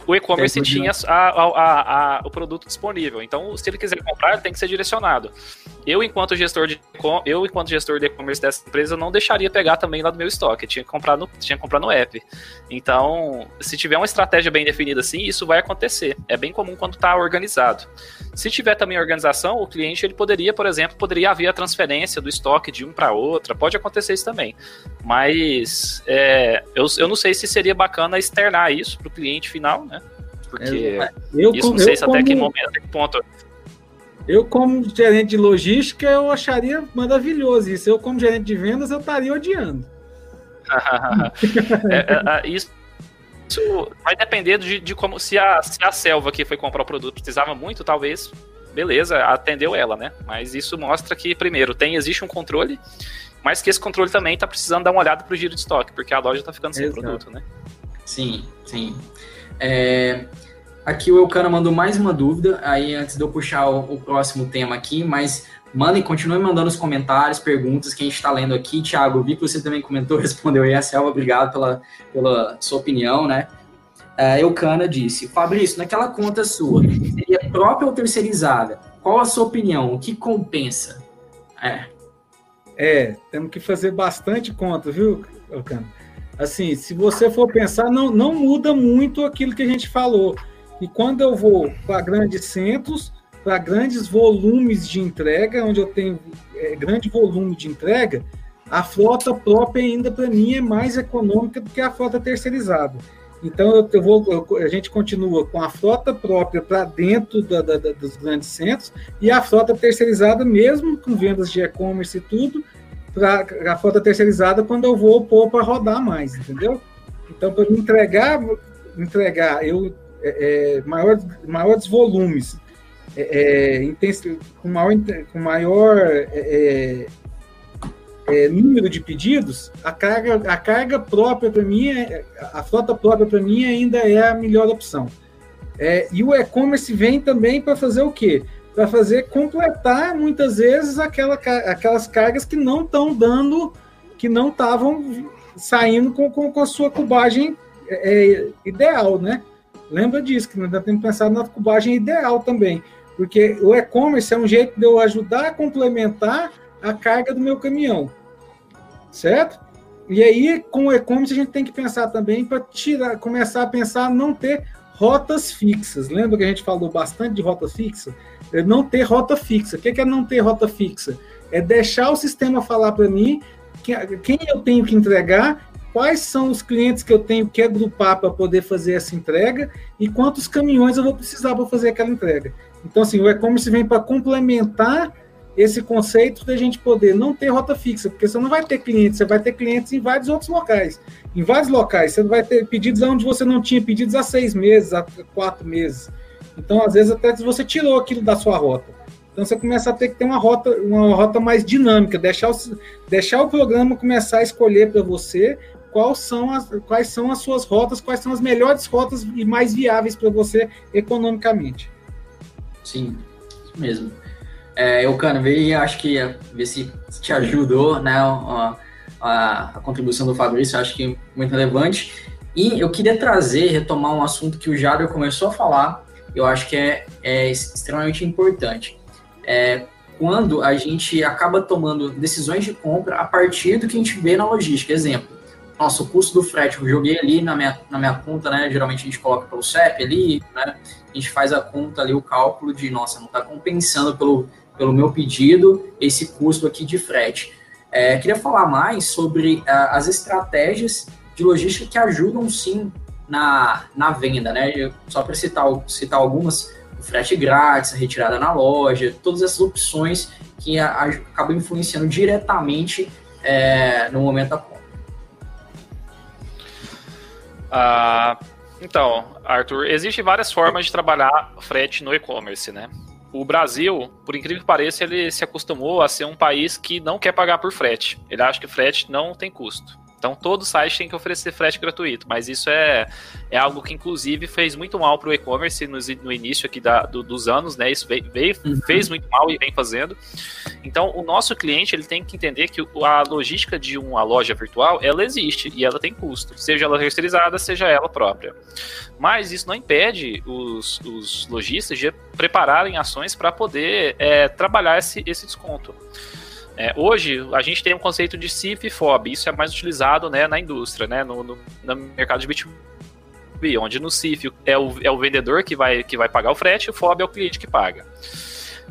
o e-commerce é, tinha a, a, a, o produto disponível. Então, se ele quiser comprar, tem que ser direcionado. Eu, enquanto gestor de eu, enquanto gestor de e-commerce dessa empresa, não deixaria pegar também lá do meu estoque. tinha que comprar no, tinha que comprar no app. Então, se tiver uma estratégia bem definida assim, isso vai acontecer. É bem comum quando está organizado. Se tiver também organização, o cliente ele poderia, por exemplo, poderia haver a transferência do estoque de um para outra. Pode acontecer isso também. Mas é, eu, eu não sei se seria bacana externar isso para o cliente final, né? Porque eu, isso não sei se até que momento, até que ponto. Eu, como gerente de logística, eu acharia maravilhoso isso. Eu, como gerente de vendas, eu estaria odiando. [laughs] é, é, é isso, isso vai depender de, de, como se a, se a selva que foi comprar o produto precisava muito, talvez, beleza, atendeu ela, né? Mas isso mostra que, primeiro, tem existe um controle, mas que esse controle também está precisando dar uma olhada para o giro de estoque, porque a loja está ficando sem Exato. produto, né? Sim, sim. É, aqui o Elcana mandou mais uma dúvida, aí antes de eu puxar o, o próximo tema aqui, mas mandem, continuem mandando os comentários, perguntas que a gente está lendo aqui. Tiago, vi que você também comentou, [laughs] respondeu aí a Selva, obrigado pela, pela sua opinião, né? É, Eucana disse, Fabrício, naquela conta sua, seria própria ou terceirizada? Qual a sua opinião? O que compensa? É. É, temos que fazer bastante conta, viu, Eucana? assim, se você for pensar, não, não muda muito aquilo que a gente falou. E quando eu vou para grandes centros, para grandes volumes de entrega, onde eu tenho é, grande volume de entrega, a frota própria ainda para mim é mais econômica do que a frota terceirizada. Então eu, eu vou, eu, a gente continua com a frota própria para dentro da, da, da, dos grandes centros e a frota terceirizada, mesmo com vendas de e-commerce e tudo, para a frota terceirizada quando eu vou pôr para rodar mais, entendeu? Então, para entregar, entregar eu, é, é, maior, maiores volumes, é, é com maior, com maior é, número de pedidos, a carga, a carga própria para mim, a frota própria para mim ainda é a melhor opção. e o e-commerce vem também para fazer o quê? para fazer completar muitas vezes aquela, aquelas cargas que não estão dando, que não estavam saindo com, com, com, a sua cubagem é, ideal, né? Lembra disso, que nós temos que pensar na cubagem ideal também, porque o e-commerce é um jeito de eu ajudar a complementar a carga do meu caminhão, certo? E aí, com o e-commerce, a gente tem que pensar também para tirar, começar a pensar não ter rotas fixas. Lembra que a gente falou bastante de rota fixa? É não ter rota fixa. O que é não ter rota fixa? É deixar o sistema falar para mim quem eu tenho que entregar, quais são os clientes que eu tenho que agrupar para poder fazer essa entrega e quantos caminhões eu vou precisar para fazer aquela entrega. Então, assim, o e-commerce vem para complementar esse conceito da gente poder não ter rota fixa, porque você não vai ter clientes, você vai ter clientes em vários outros locais. Em vários locais, você vai ter pedidos onde você não tinha pedidos há seis meses, há quatro meses. Então, às vezes, até você tirou aquilo da sua rota. Então, você começa a ter que ter uma rota, uma rota mais dinâmica, deixar o, deixar o programa começar a escolher para você quais são, as, quais são as suas rotas, quais são as melhores rotas e mais viáveis para você economicamente. Sim, isso mesmo. É, eu, Cano, veio acho que ver se te ajudou, né, a, a, a contribuição do Fabrício, acho que muito relevante. E eu queria trazer, retomar um assunto que o Jader começou a falar, eu acho que é, é extremamente importante. É, quando a gente acaba tomando decisões de compra a partir do que a gente vê na logística. Exemplo, nosso custo do frete, eu joguei ali na minha, na minha conta, né? Geralmente a gente coloca pelo CEP ali, né? A gente faz a conta ali, o cálculo de, nossa, não está compensando pelo, pelo meu pedido esse custo aqui de frete. É, queria falar mais sobre uh, as estratégias de logística que ajudam sim na, na venda, né? Só para citar, citar algumas, o frete grátis, a retirada na loja, todas essas opções que a, a, acabam influenciando diretamente é, no momento da Ah, então, Arthur, existem várias formas de trabalhar frete no e-commerce, né? O Brasil, por incrível que pareça, ele se acostumou a ser um país que não quer pagar por frete. Ele acha que frete não tem custo. Então todo site tem que oferecer frete gratuito, mas isso é, é algo que inclusive fez muito mal para o e-commerce no, no, início aqui da, do, dos anos, né? Isso veio, veio uhum. fez muito mal e vem fazendo. Então o nosso cliente ele tem que entender que a logística de uma loja virtual ela existe e ela tem custo, seja ela terceirizada, seja ela própria. Mas isso não impede os, os lojistas de prepararem ações para poder é, trabalhar esse, esse desconto. É, hoje, a gente tem um conceito de CIF e FOB, isso é mais utilizado né, na indústria, né, no, no, no mercado de B2B, onde no CIF é o, é o vendedor que vai, que vai pagar o frete e o FOB é o cliente que paga.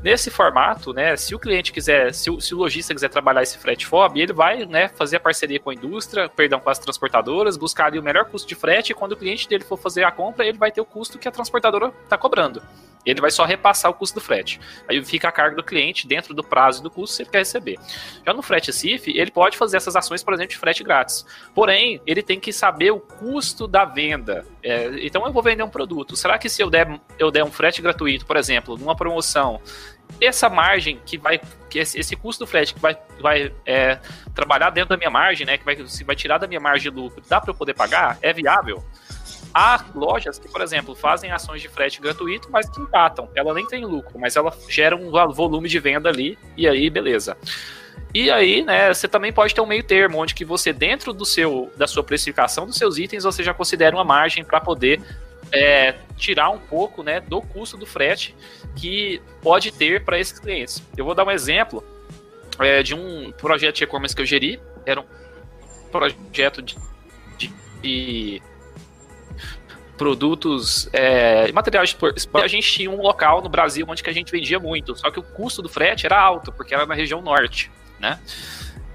Nesse formato, né, se o cliente quiser, se o, se o lojista quiser trabalhar esse frete FOB, ele vai né, fazer a parceria com a indústria, perdão, com as transportadoras, buscar ali o melhor custo de frete e quando o cliente dele for fazer a compra, ele vai ter o custo que a transportadora está cobrando. Ele vai só repassar o custo do frete. Aí fica a carga do cliente dentro do prazo do custo se ele quer receber. Já no frete CIF, ele pode fazer essas ações, por exemplo, de frete grátis. Porém, ele tem que saber o custo da venda. É, então, eu vou vender um produto. Será que se eu der, eu der um frete gratuito, por exemplo, numa promoção, essa margem que vai, que esse, esse custo do frete que vai, vai é, trabalhar dentro da minha margem, né, que vai, se vai tirar da minha margem de lucro, dá para eu poder pagar? É viável? Há lojas que, por exemplo, fazem ações de frete gratuito, mas que empatam. Ela nem tem lucro, mas ela gera um volume de venda ali, e aí, beleza. E aí, né, você também pode ter um meio termo, onde que você, dentro do seu, da sua precificação dos seus itens, você já considera uma margem para poder é, tirar um pouco né, do custo do frete que pode ter para esses clientes. Eu vou dar um exemplo é, de um projeto de e-commerce que eu geri. Era um projeto de, de, de produtos, é, materiais A gente tinha um local no Brasil onde que a gente vendia muito, só que o custo do frete era alto, porque era na região norte, né?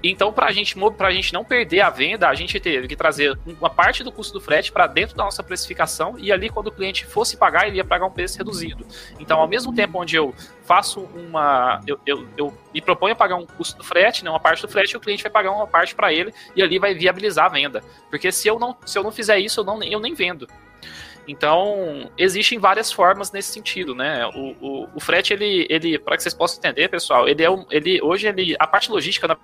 Então, para gente, a gente não perder a venda, a gente teve que trazer uma parte do custo do frete para dentro da nossa precificação e ali, quando o cliente fosse pagar, ele ia pagar um preço reduzido. Então, ao mesmo tempo onde eu faço uma. Eu, eu, eu me proponho a pagar um custo do frete, né, uma parte do frete, o cliente vai pagar uma parte para ele e ali vai viabilizar a venda. Porque se eu não, se eu não fizer isso, eu, não, eu nem vendo. Então, existem várias formas nesse sentido, né? O, o, o frete, ele, ele para que vocês possam entender, pessoal, ele é um, ele hoje ele a parte logística na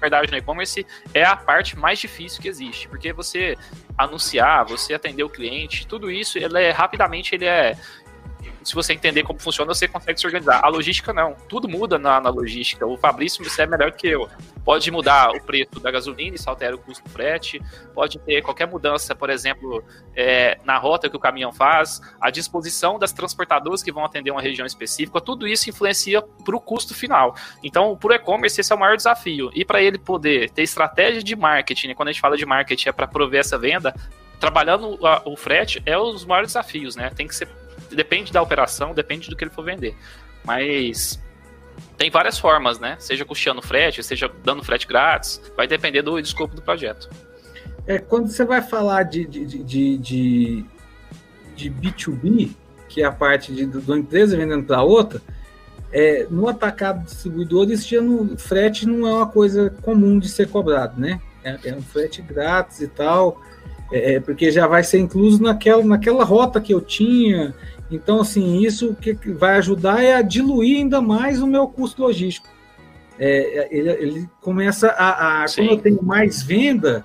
verdade no e-commerce é a parte mais difícil que existe, porque você anunciar, você atender o cliente, tudo isso, ele é rapidamente ele é se você entender como funciona, você consegue se organizar. A logística não. Tudo muda na, na logística. O Fabrício você é melhor que eu. Pode mudar o preço da gasolina, isso altera o custo do frete. Pode ter qualquer mudança, por exemplo, é, na rota que o caminhão faz, a disposição das transportadoras que vão atender uma região específica. Tudo isso influencia para o custo final. Então, para o e-commerce, esse é o maior desafio. E para ele poder ter estratégia de marketing, né? quando a gente fala de marketing, é para prover essa venda, trabalhando o frete é os maiores desafios, né? Tem que ser depende da operação, depende do que ele for vender. Mas tem várias formas, né? Seja custeando frete, seja dando frete grátis, vai depender do, do escopo do projeto. É, quando você vai falar de, de, de, de, de B2B, que é a parte de, de uma empresa vendendo para outra, é, no atacado distribuidor, isso no, frete não é uma coisa comum de ser cobrado, né? É, é um frete grátis e tal, é, é porque já vai ser incluso naquela, naquela rota que eu tinha, então, assim, isso que vai ajudar é a diluir ainda mais o meu custo logístico. É, ele, ele, começa a, a quando eu tenho mais venda,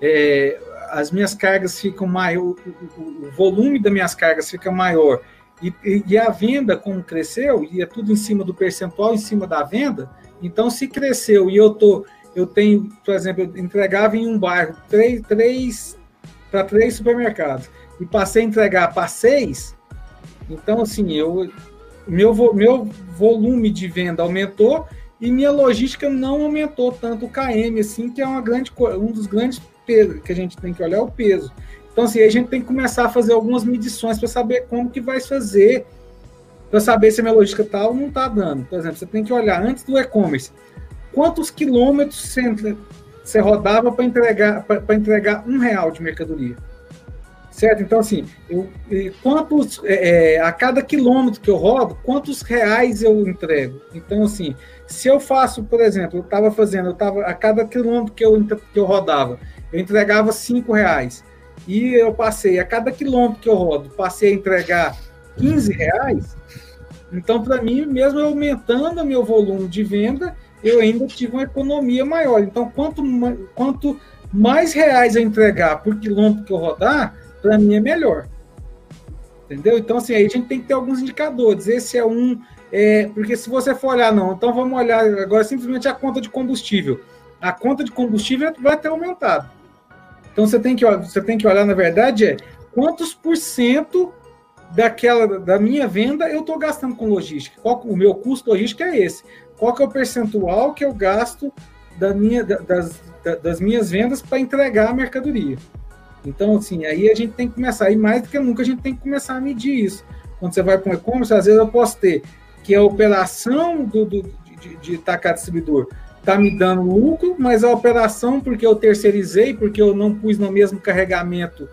é, as minhas cargas ficam maior, o, o, volume das minhas cargas fica maior. E, e, e, a venda, como cresceu, e é tudo em cima do percentual, em cima da venda, então se cresceu e eu tô, eu tenho, por exemplo, eu entregava em um bairro três, três para três supermercados e passei a entregar para seis, então, assim, eu, meu, meu volume de venda aumentou e minha logística não aumentou tanto o KM, assim, que é uma grande, um dos grandes pesos que a gente tem que olhar é o peso. Então, assim, a gente tem que começar a fazer algumas medições para saber como que vai fazer, para saber se a minha logística está ou não está dando. Por exemplo, você tem que olhar antes do e-commerce, quantos quilômetros você você rodava para entregar, para entregar um real de mercadoria. Certo? Então, assim, eu, quantos, é, é, a cada quilômetro que eu rodo, quantos reais eu entrego? Então, assim, se eu faço, por exemplo, eu estava fazendo, eu tava, a cada quilômetro que eu, que eu rodava, eu entregava cinco reais. E eu passei, a cada quilômetro que eu rodo, passei a entregar 15 reais. Então, para mim, mesmo aumentando meu volume de venda, eu ainda tive uma economia maior. Então, quanto, quanto mais reais eu entregar por quilômetro que eu rodar, para mim é melhor. Entendeu? Então, assim, aí a gente tem que ter alguns indicadores. Esse é um. É, porque se você for olhar, não, então vamos olhar agora simplesmente a conta de combustível. A conta de combustível vai ter aumentado. Então você tem que, você tem que olhar, na verdade, é quantos por cento daquela da minha venda eu estou gastando com logística. Qual, o meu custo logístico é esse. Qual que é o percentual que eu gasto da minha, das, das minhas vendas para entregar a mercadoria? Então, assim, aí a gente tem que começar, e mais do que nunca a gente tem que começar a medir isso. Quando você vai para um e-commerce, às vezes eu posso ter que a operação do, do de, de distribuidor está me dando lucro, mas a operação, porque eu terceirizei, porque eu não pus no mesmo carregamento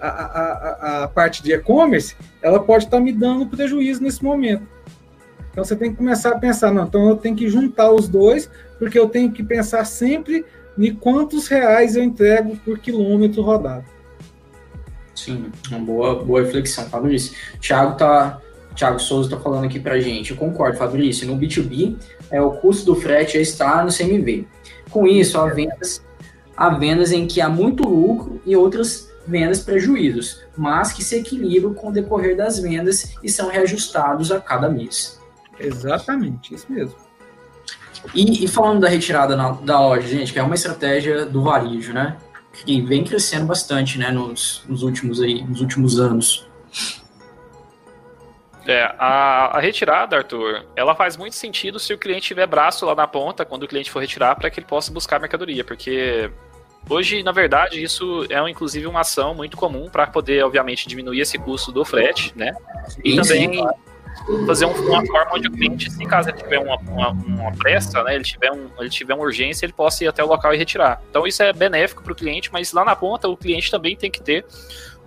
a, a, a, a parte de e-commerce, ela pode estar tá me dando prejuízo nesse momento. Então você tem que começar a pensar, não, então eu tenho que juntar os dois, porque eu tenho que pensar sempre em quantos reais eu entrego por quilômetro rodado. Sim, uma boa, boa reflexão, Fabrício. Thiago tá, Thiago Souza está falando aqui para gente. Eu concordo, Fabrício. No B2B, é, o custo do frete já está no CMV. Com isso, há vendas, há vendas em que há muito lucro e outras vendas prejuízos, mas que se equilibram com o decorrer das vendas e são reajustados a cada mês. Exatamente, isso mesmo. E, e falando da retirada na, da loja, gente, que é uma estratégia do varejo, né? Que vem crescendo bastante, né, nos, nos últimos aí, nos últimos anos. É, a, a, retirada, Arthur, ela faz muito sentido se o cliente tiver braço lá na ponta quando o cliente for retirar para que ele possa buscar a mercadoria, porque hoje, na verdade, isso é inclusive uma ação muito comum para poder, obviamente, diminuir esse custo do frete, né? E também sim, fazer uma forma onde o cliente, se caso ele tiver uma, uma, uma pressa, né, ele tiver, um, ele tiver uma urgência, ele possa ir até o local e retirar. Então isso é benéfico para o cliente, mas lá na ponta o cliente também tem que ter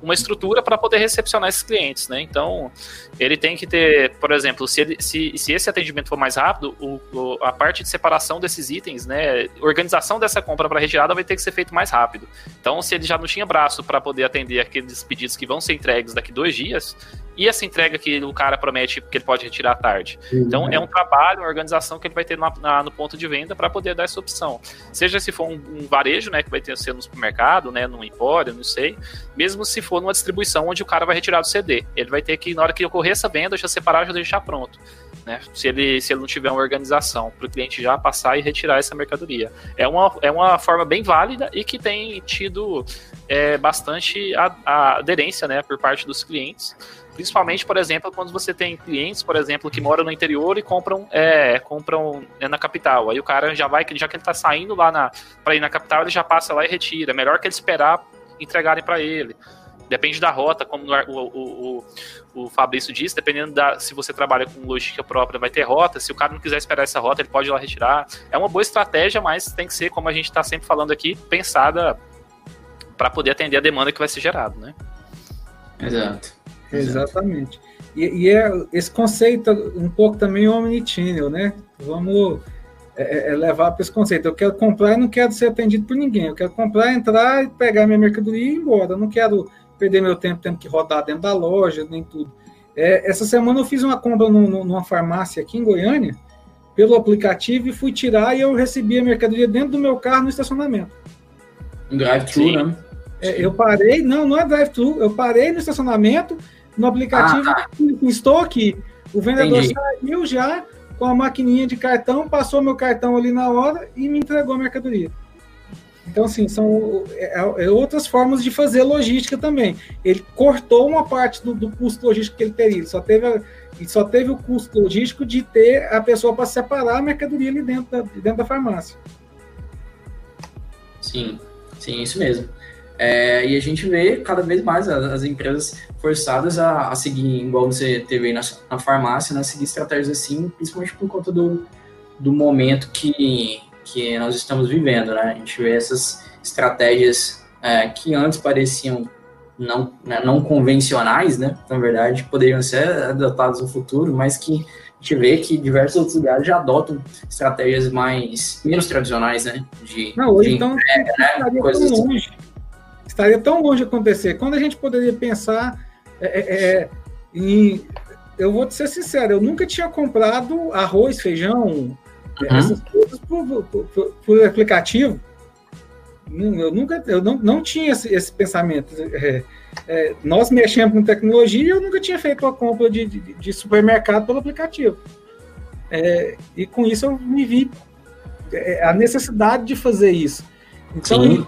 uma estrutura para poder recepcionar esses clientes, né? Então, ele tem que ter, por exemplo, se, ele, se, se esse atendimento for mais rápido, o, o, a parte de separação desses itens, né? Organização dessa compra para retirada vai ter que ser feito mais rápido. Então, se ele já não tinha braço para poder atender aqueles pedidos que vão ser entregues daqui dois dias, e essa entrega que o cara promete que ele pode retirar tarde. Uhum. Então é um trabalho, uma organização que ele vai ter na, na, no ponto de venda para poder dar essa opção. Seja se for um, um, varejo, né, que vai ter ser no supermercado, né, num empório, não sei, mesmo se for numa distribuição onde o cara vai retirar do CD, ele vai ter que na hora que ocorrer essa venda já separar, já deixar pronto. Né, se, ele, se ele não tiver uma organização para o cliente já passar e retirar essa mercadoria. É uma, é uma forma bem válida e que tem tido é, bastante a, a aderência né, por parte dos clientes. Principalmente, por exemplo, quando você tem clientes, por exemplo, que moram no interior e compram, é, compram é, na capital. Aí o cara já vai, já que ele está saindo lá para ir na capital, ele já passa lá e retira. É melhor que ele esperar entregarem para ele. Depende da rota, como o, o, o, o Fabrício disse, dependendo da. Se você trabalha com logística própria, vai ter rota. Se o cara não quiser esperar essa rota, ele pode ir lá retirar. É uma boa estratégia, mas tem que ser, como a gente está sempre falando aqui, pensada para poder atender a demanda que vai ser gerada, né? Exato. Exatamente. E, e, é esse conceito um pouco também omnichannel, né? Vamos é, é, é levar para esse conceito. Eu quero comprar e não quero ser atendido por ninguém. Eu quero comprar, entrar e pegar minha mercadoria e ir embora. Eu não quero perder meu tempo tendo que rodar dentro da loja, nem tudo. É, essa semana eu fiz uma compra no, no, numa farmácia aqui em Goiânia, pelo aplicativo, e fui tirar e eu recebi a mercadoria dentro do meu carro no estacionamento. Um drive-thru, né? É, eu parei, não, não é drive-thru, eu parei no estacionamento, no aplicativo, ah, tá. estou aqui. O vendedor Entendi. saiu já com a maquininha de cartão, passou meu cartão ali na hora e me entregou a mercadoria. Então, assim, são é, é outras formas de fazer logística também. Ele cortou uma parte do, do custo logístico que ele teria. Ele só teve, ele só teve o custo logístico de ter a pessoa para separar a mercadoria ali dentro da, dentro da farmácia. Sim, sim, isso mesmo. É, e a gente vê cada vez mais as, as empresas forçadas a, a, seguir, igual você teve aí na, na farmácia, né, seguir estratégias assim, principalmente por conta do, do momento que, que nós estamos vivendo, né? A gente vê essas estratégias é, que antes pareciam não, né, não convencionais, né? Na verdade, poderiam ser adotadas no futuro, mas que a gente vê que diversos outros lugares já adotam estratégias mais menos tradicionais, né? De, não, hoje de então entrega, né? Coisas tão longe. Estaria tão longe de acontecer. Quando a gente poderia pensar é, é, é em. Eu vou te ser sincero, eu nunca tinha comprado arroz, feijão, uhum. essas coisas por, por, por, aplicativo eu nunca, eu não, não tinha esse, esse pensamento. É, é, nós mexemos com tecnologia e eu nunca tinha feito uma compra de, de, de supermercado pelo aplicativo. É, e com isso eu me vi a necessidade de fazer isso. Então, Sim.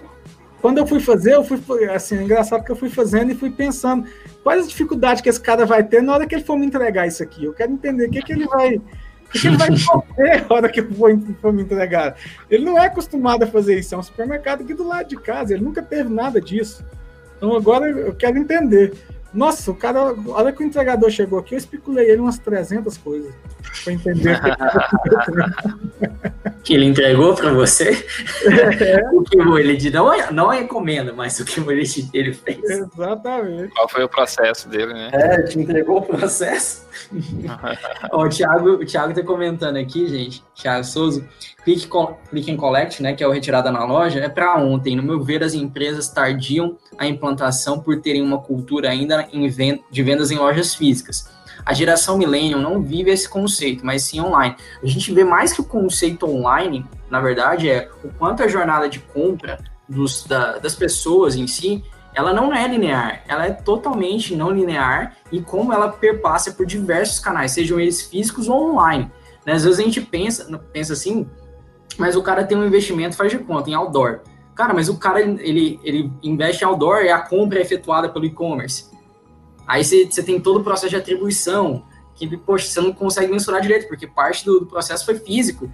Quando eu fui fazer, eu fui assim, é engraçado que eu fui fazendo e fui pensando quais as dificuldades que esse cara vai ter na hora que ele for me entregar isso aqui. Eu quero entender o que, que ele vai porque ele vai [laughs] sofrer a hora que eu for me entregar. Ele não é acostumado a fazer isso. É um supermercado aqui do lado de casa. Ele nunca teve nada disso. Então agora eu quero entender. Nossa, o cara, a hora que o entregador chegou aqui, eu especulei ele umas 300 coisas para entender. [laughs] que ele entregou para você? É. [laughs] o que ele não, é, não é encomenda, mas o que ele, ele fez. Exatamente. Qual foi o processo dele, né? É, te entregou o processo. [laughs] Ó, o Thiago, o Thiago tá comentando aqui, gente, Thiago Souza, click, click and collect, né, que é o retirada na loja, é para ontem. No meu ver, as empresas tardiam a implantação por terem uma cultura ainda de vendas em lojas físicas. A geração millennial não vive esse conceito, mas sim online. A gente vê mais que o conceito online, na verdade, é o quanto a jornada de compra dos, da, das pessoas em si ela não é linear, ela é totalmente não linear e como ela perpassa por diversos canais, sejam eles físicos ou online. Né? Às vezes a gente pensa, pensa assim, mas o cara tem um investimento, faz de conta, em outdoor. Cara, mas o cara, ele, ele investe em outdoor e a compra é efetuada pelo e-commerce. Aí você, tem todo o processo de atribuição, que, poxa, você não consegue mensurar direito, porque parte do, do processo foi físico.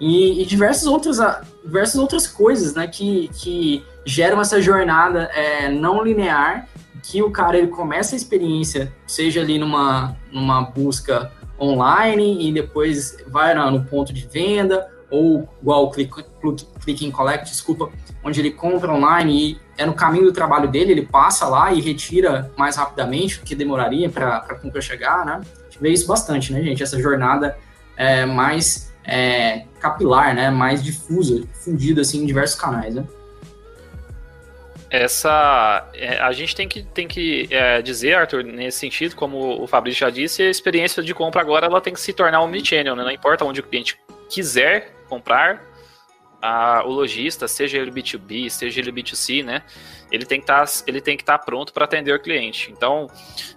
E, e diversas, outras, diversas outras coisas, né, que, que geram essa jornada é, não linear, que o cara ele começa a experiência, seja ali numa, numa busca online e depois vai no ponto de venda, ou igual o click, click and collect, desculpa, onde ele compra online e é no caminho do trabalho dele, ele passa lá e retira mais rapidamente que demoraria para a compra chegar, né? A gente vê isso bastante, né, gente? Essa jornada é, mais é, capilar, né? Mais difusa, difundida assim em diversos canais, né? Essa. É, a gente tem que, tem que é, dizer, Arthur, nesse sentido, como o Fabrício já disse, a experiência de compra agora ela tem que se tornar omnichannel, né? Não importa onde o cliente quiser comprar, a, o lojista, seja ele B2B, seja ele B2C, né? Ele tem que tá, estar tá pronto para atender o cliente. Então,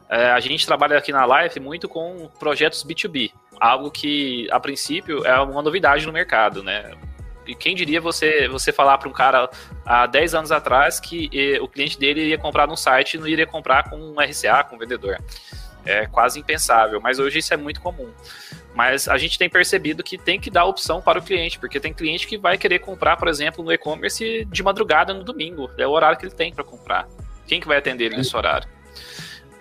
é, a gente trabalha aqui na Live muito com projetos B2B, algo que, a princípio, é uma novidade no mercado, né? E quem diria você, você falar para um cara há 10 anos atrás que e, o cliente dele ia comprar num site e não iria comprar com um RCA, com um vendedor. É quase impensável, mas hoje isso é muito comum. Mas a gente tem percebido que tem que dar opção para o cliente, porque tem cliente que vai querer comprar, por exemplo, no e-commerce de madrugada no domingo. É o horário que ele tem para comprar. Quem que vai atender ele nesse horário?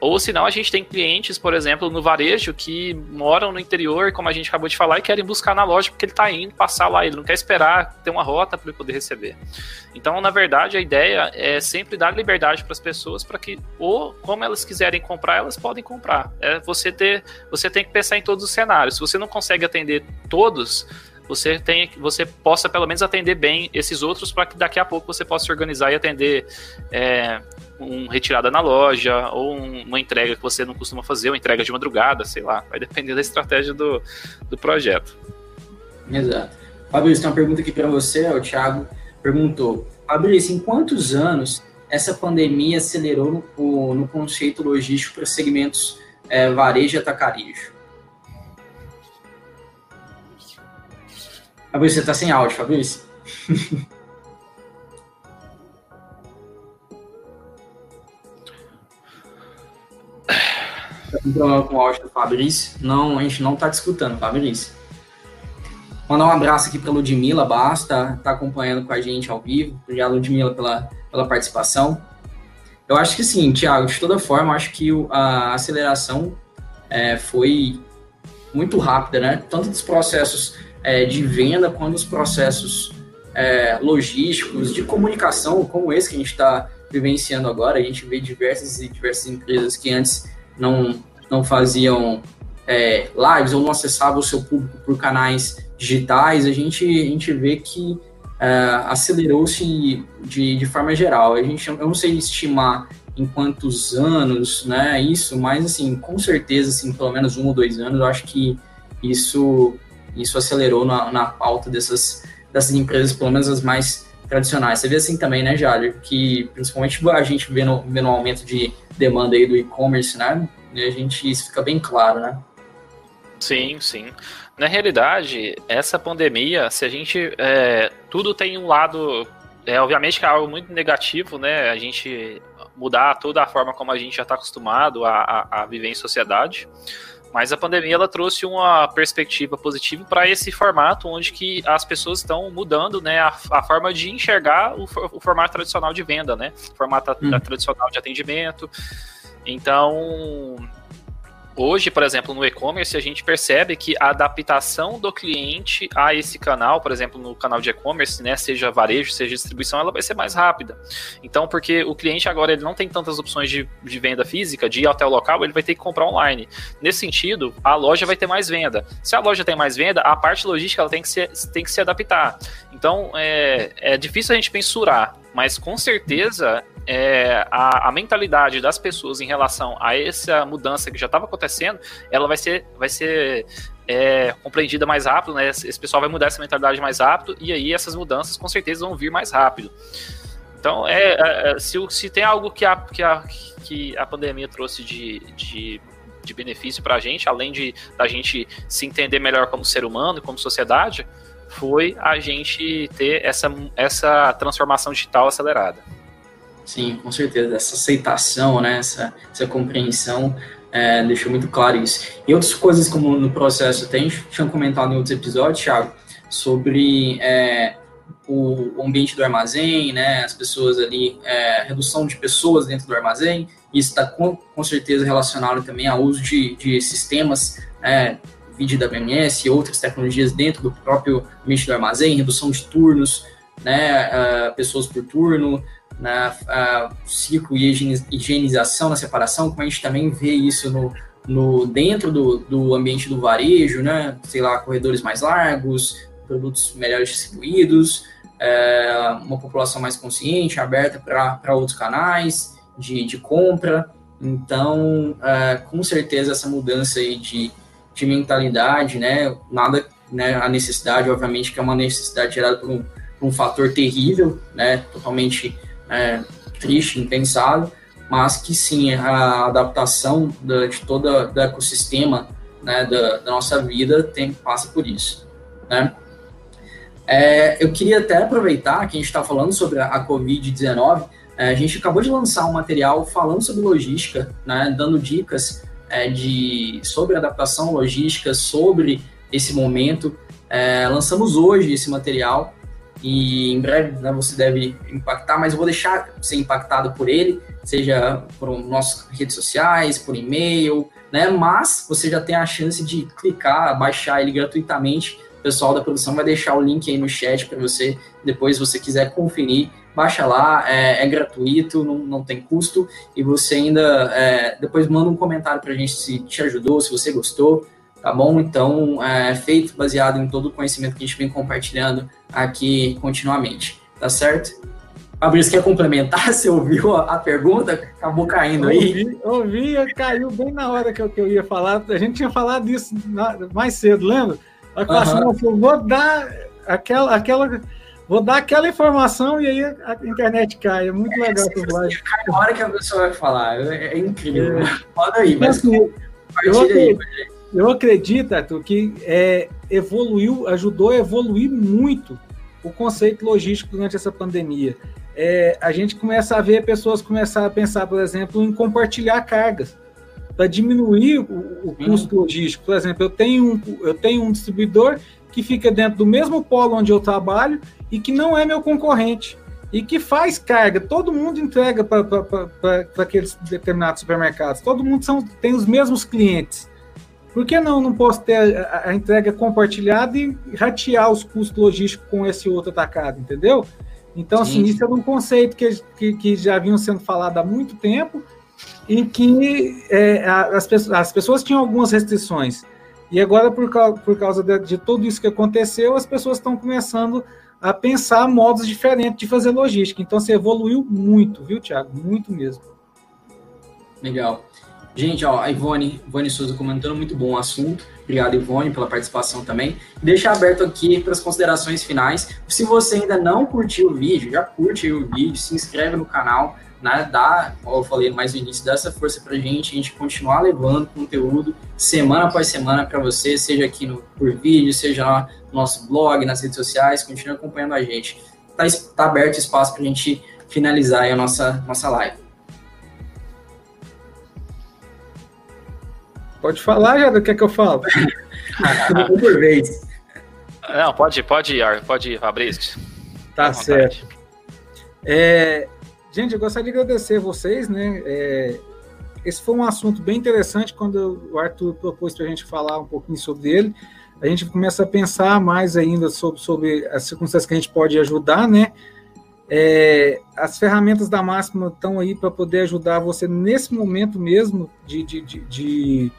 Ou senão a gente tem clientes, por exemplo, no varejo que moram no interior, como a gente acabou de falar, e querem buscar na loja porque ele está indo passar lá, ele não quer esperar ter uma rota para poder receber. Então, na verdade, a ideia é sempre dar liberdade para as pessoas para que, ou como elas quiserem comprar, elas podem comprar. É você ter, você tem que pensar em todos os cenários. Se você não consegue atender todos, você tem, você possa pelo menos atender bem esses outros para que daqui a pouco você possa se organizar e atender é, um retirada na loja ou um, uma entrega que você não costuma fazer, uma entrega de madrugada, sei lá. Vai depender da estratégia do, do projeto. Exato. Fabrício, tem uma pergunta aqui para você, o Thiago perguntou. Fabrício, em quantos anos essa pandemia acelerou no, no conceito logístico para segmentos é, varejo e atacarejo? Fabrício, você está sem áudio, Fabrício? [laughs] um problema com o áudio do Fabrício. Não, a gente não tá discutindo, Fabrício. Mandar um abraço aqui para Ludmilla Basta, tá acompanhando com a gente ao vivo. Obrigado, Ludmilla, pela, pela participação. Eu acho que sim, Thiago, de toda forma, acho que a aceleração é, foi muito rápida, né? Tanto dos processos é, de venda quando os processos é, logísticos, de comunicação, como esse que a gente está vivenciando agora, a gente vê diversas e diversas empresas que antes não, não faziam é, lives ou não acessavam o seu público por canais digitais, a gente, a gente vê que é, acelerou-se de, de forma geral. A gente, eu não sei estimar em quantos anos, né, isso, mas assim, com certeza, assim, pelo menos um ou dois anos, eu acho que isso, isso acelerou na, na pauta dessas, dessas empresas, pelo menos as mais tradicionais. Você vê assim também, né, Jário, que principalmente a gente vê no, vê no aumento de demanda aí do e-commerce, né, a gente, isso fica bem claro, né. Sim, sim. Na realidade, essa pandemia, se a gente. É, tudo tem um lado. É, obviamente que é algo muito negativo, né? A gente mudar toda a forma como a gente já está acostumado a, a, a, viver em sociedade. Mas a pandemia ela trouxe uma perspectiva positiva para esse formato, onde que as pessoas estão mudando né, a, a forma de enxergar o, o, formato tradicional de venda, né? O formato hum. tradicional de atendimento. Então, Hoje, por exemplo, no e-commerce, a gente percebe que a adaptação do cliente a esse canal, por exemplo, no canal de e-commerce, né, seja varejo, seja distribuição, ela vai ser mais rápida. Então, porque o cliente agora ele não tem tantas opções de, de venda física, de ir até o local, ele vai ter que comprar online. Nesse sentido, a loja vai ter mais venda. Se a loja tem mais venda, a parte logística ela tem que se, tem que se adaptar. Então, é, é difícil a gente mensurar, mas com certeza é, a, a, mentalidade das pessoas em relação a essa mudança que já estava acontecendo, ela vai ser, vai ser é, compreendida mais rápido, né? Esse pessoal vai mudar essa mentalidade mais rápido e aí essas mudanças com certeza vão vir mais rápido. Então, é, é, é se, se tem algo que a, que a, que a pandemia trouxe de, de, de benefício para a gente, além de da gente se entender melhor como ser humano e como sociedade, foi a gente ter essa, essa transformação digital acelerada. Sim, com certeza. Essa aceitação, né, essa, essa compreensão é, deixou muito claro isso. E outras coisas, como no processo, a gente tinha comentado em outros episódios, Thiago, sobre é, o ambiente do armazém, né, as pessoas ali, é, redução de pessoas dentro do armazém, isso está com, com certeza relacionado também ao uso de, de sistemas, é, vídeo da BMS e outras tecnologias dentro do próprio ambiente do armazém, redução de turnos, né, uh, pessoas por turno, na né, ciclo e higienização na separação, como a gente também vê isso no, no dentro do, do ambiente do varejo, né? Sei lá, corredores mais largos, produtos melhores distribuídos, é, uma população mais consciente, aberta para outros canais de, de compra. Então, é, com certeza, essa mudança aí de, de mentalidade, né? Nada, né? A necessidade, obviamente, que é uma necessidade gerada por um, por um fator terrível, né? Totalmente é, triste, impensado, mas que sim, a adaptação da, de todo o ecossistema né, da, da, nossa vida tem, passa por isso. Né? É, eu queria até aproveitar que a gente está falando sobre a, a Covid-19, é, a gente acabou de lançar um material falando sobre logística, né, dando dicas é, de, sobre adaptação logística, sobre esse momento. É, lançamos hoje esse material e em breve né, você deve impactar, mas eu vou deixar ser impactado por ele, seja por nossas redes sociais, por e-mail, né? Mas você já tem a chance de clicar, baixar ele gratuitamente. O pessoal da produção vai deixar o link aí no chat para você, depois, se você quiser conferir, baixa lá, é, é gratuito, não, não, tem custo, e você ainda é, depois manda um comentário para a gente se te ajudou, se você gostou tá bom? Então, é feito baseado em todo o conhecimento que a gente vem compartilhando aqui continuamente, tá certo? Fabrício, quer complementar? [laughs] Você ouviu a, pergunta? Acabou caindo aí? Ouvi, ouvi, caiu bem na hora que eu, que eu ia falar. A gente tinha falado disso mais cedo, lembra? Uhum. Assim, vou dar aquela, aquela, vou dar aquela informação e aí a internet cai. É muito é, legal. Cai na hora que a pessoa vai falar. É, é incrível. É. Pode aí, mas assim, eu, aí, eu acredito, Arthur, que é, evoluiu, ajudou a evoluir muito o conceito logístico durante essa pandemia. É, a gente começa a ver pessoas começar a pensar, por exemplo, em compartilhar cargas para diminuir o, o custo uhum. logístico. Por exemplo, eu tenho, um, eu tenho um distribuidor que fica dentro do mesmo polo onde eu trabalho e que não é meu concorrente e que faz carga. Todo mundo entrega para aqueles determinados supermercados. Todo mundo são, tem os mesmos clientes. Por que não não posso ter a, a entrega compartilhada e ratear os custos logísticos com esse outro atacado, entendeu? Então, assim, isso é um conceito que, que, que já vinham sendo falado há muito tempo, em que é, as, pessoas, as pessoas tinham algumas restrições. E agora, por causa, por causa de, de tudo isso que aconteceu, as pessoas estão começando a pensar modos diferentes de fazer logística. Então, você evoluiu muito, viu, Tiago? Muito mesmo. Legal. Gente, ó, a Ivone, Ivone Souza comentando, muito bom o assunto. Obrigado, Ivone, pela participação também. Deixa aberto aqui para as considerações finais. Se você ainda não curtiu o vídeo, já curte o vídeo, se inscreve no canal, né? Dá, como eu falei mais no início, dá essa força para a gente, a gente continuar levando conteúdo semana após semana para você, seja aqui no, por vídeo, seja no nosso blog, nas redes sociais, continue acompanhando a gente. Está tá aberto espaço para a gente finalizar a nossa, nossa live. Pode falar, já do que é que eu falo? Por [laughs] vez. Não, pode, pode ir, pode ir, Fabrício. Tá certo. É, gente, eu gostaria de agradecer vocês, né? É, esse foi um assunto bem interessante quando o Arthur propôs para a gente falar um pouquinho sobre ele. A gente começa a pensar mais ainda sobre, sobre as circunstâncias que a gente pode ajudar, né? É, as ferramentas da Máxima estão aí para poder ajudar você nesse momento mesmo de, de, de, de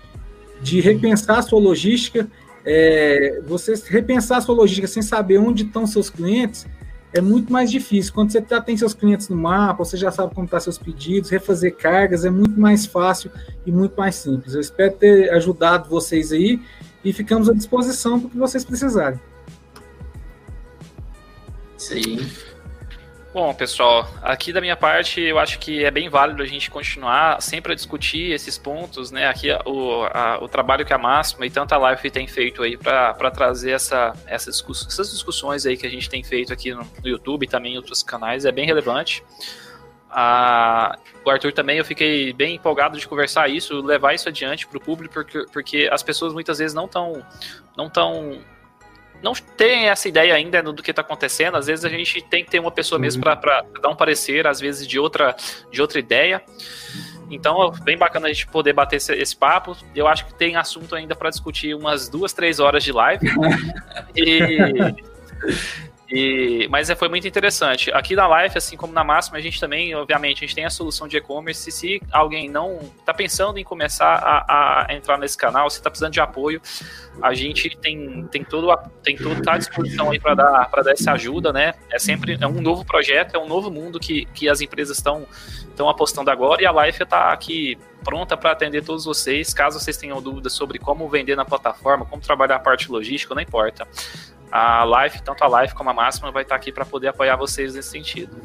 de repensar a sua logística. É, você repensar a sua logística sem saber onde estão seus clientes é muito mais difícil. Quando você já tem seus clientes no mapa, você já sabe como estão tá seus pedidos, refazer cargas é muito mais fácil e muito mais simples. Eu espero ter ajudado vocês aí e ficamos à disposição para o que vocês precisarem. Sim. Bom, pessoal, aqui da minha parte, eu acho que é bem válido a gente continuar sempre a discutir esses pontos, né? Aqui o, a, o trabalho que a Máxima e tanta live tem feito aí para trazer essa, essa discuss essas discussões aí que a gente tem feito aqui no, no YouTube e também em outros canais é bem relevante. Ah, o Arthur também, eu fiquei bem empolgado de conversar isso, levar isso adiante para o público, porque, porque as pessoas muitas vezes não estão não tão não tem essa ideia ainda do que está acontecendo. Às vezes a gente tem que ter uma pessoa mesmo para dar um parecer, às vezes de outra, de outra ideia. Então, é bem bacana a gente poder bater esse, esse papo. Eu acho que tem assunto ainda para discutir umas duas, três horas de live. [laughs] e, e, mas é, foi muito interessante. Aqui na Life, assim como na Máxima, a gente também, obviamente, a gente tem a solução de e-commerce. Se alguém não está pensando em começar a, a, entrar nesse canal, se está precisando de apoio, a gente tem, tem todo tem todo tá à disposição aí para dar para dar essa ajuda, né? É sempre é um novo projeto, é um novo mundo que, que as empresas estão estão apostando agora e a Life está aqui pronta para atender todos vocês. Caso vocês tenham dúvidas sobre como vender na plataforma, como trabalhar a parte logística, não importa a Life, tanto a Life como a Máxima, vai estar aqui para poder apoiar vocês nesse sentido.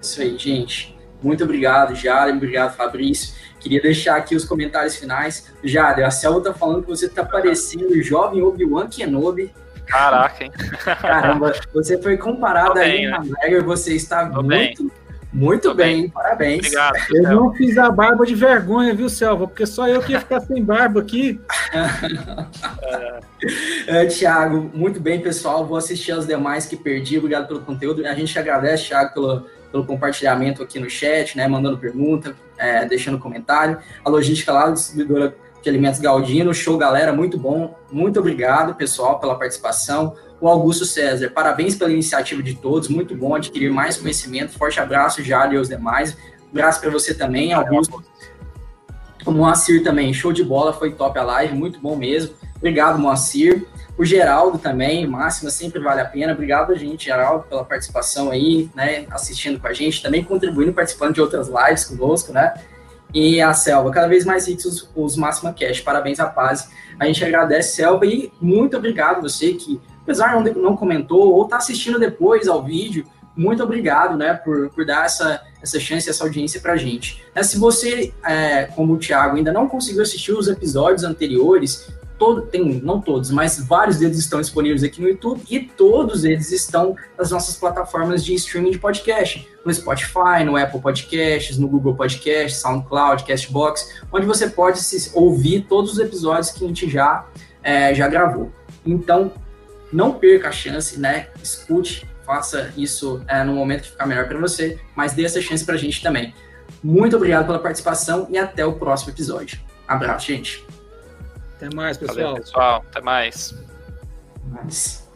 Isso aí, gente. Muito obrigado, Jaren. Obrigado, Fabrício. Queria deixar aqui os comentários finais. Jaren, a Selva tá falando que você tá parecendo o jovem Obi-Wan Kenobi. Caraca, hein? Caramba, você foi comparado aí na né? Você está Tô muito, bem. Muito bem, bem, parabéns. Obrigado. Eu Selva. não fiz a barba de vergonha, viu, Selva? Porque só eu que ia ficar sem barba aqui. [laughs] é, Tiago, muito bem, pessoal. Vou assistir aos demais que perdi. Obrigado pelo conteúdo. A gente agradece, Thiago, pelo, pelo compartilhamento aqui no chat, né? Mandando pergunta, é, deixando comentário. A logística lá, distribuidora de alimentos Galdino. Show, galera. Muito bom. Muito obrigado, pessoal, pela participação o Augusto César. Parabéns pela iniciativa de todos, muito bom adquirir mais conhecimento. Forte abraço, Jade e aos demais. Abraço para você também, Augusto. O Moacir também, show de bola, foi top a live, muito bom mesmo. Obrigado, Moacir. O Geraldo também, Máxima, sempre vale a pena. Obrigado, gente, Geraldo, pela participação aí, né? Assistindo com a gente, também contribuindo, participando de outras lives conosco, né? E a Selva, cada vez mais ricos os, os Máxima Cash. Parabéns, rapaz. A gente agradece, Selva, e muito obrigado você que apesar de não, não comentou ou está assistindo depois ao vídeo, muito obrigado, né, por, por dar essa, essa chance, essa audiência para a gente. É, se você, é, como o Thiago, ainda não conseguiu assistir os episódios anteriores, todo, tem, não todos, mas vários deles estão disponíveis aqui no YouTube e todos eles estão nas nossas plataformas de streaming de podcast, no Spotify, no Apple Podcasts, no Google Podcasts, SoundCloud, Castbox, onde você pode se, ouvir todos os episódios que a gente já, é, já gravou. Então, não perca a chance, né? Escute, faça isso é, no momento que ficar melhor para você, mas dê essa chance para a gente também. Muito obrigado pela participação e até o próximo episódio. Abraço, gente. Até mais, pessoal. Valeu, pessoal. Até mais. mais.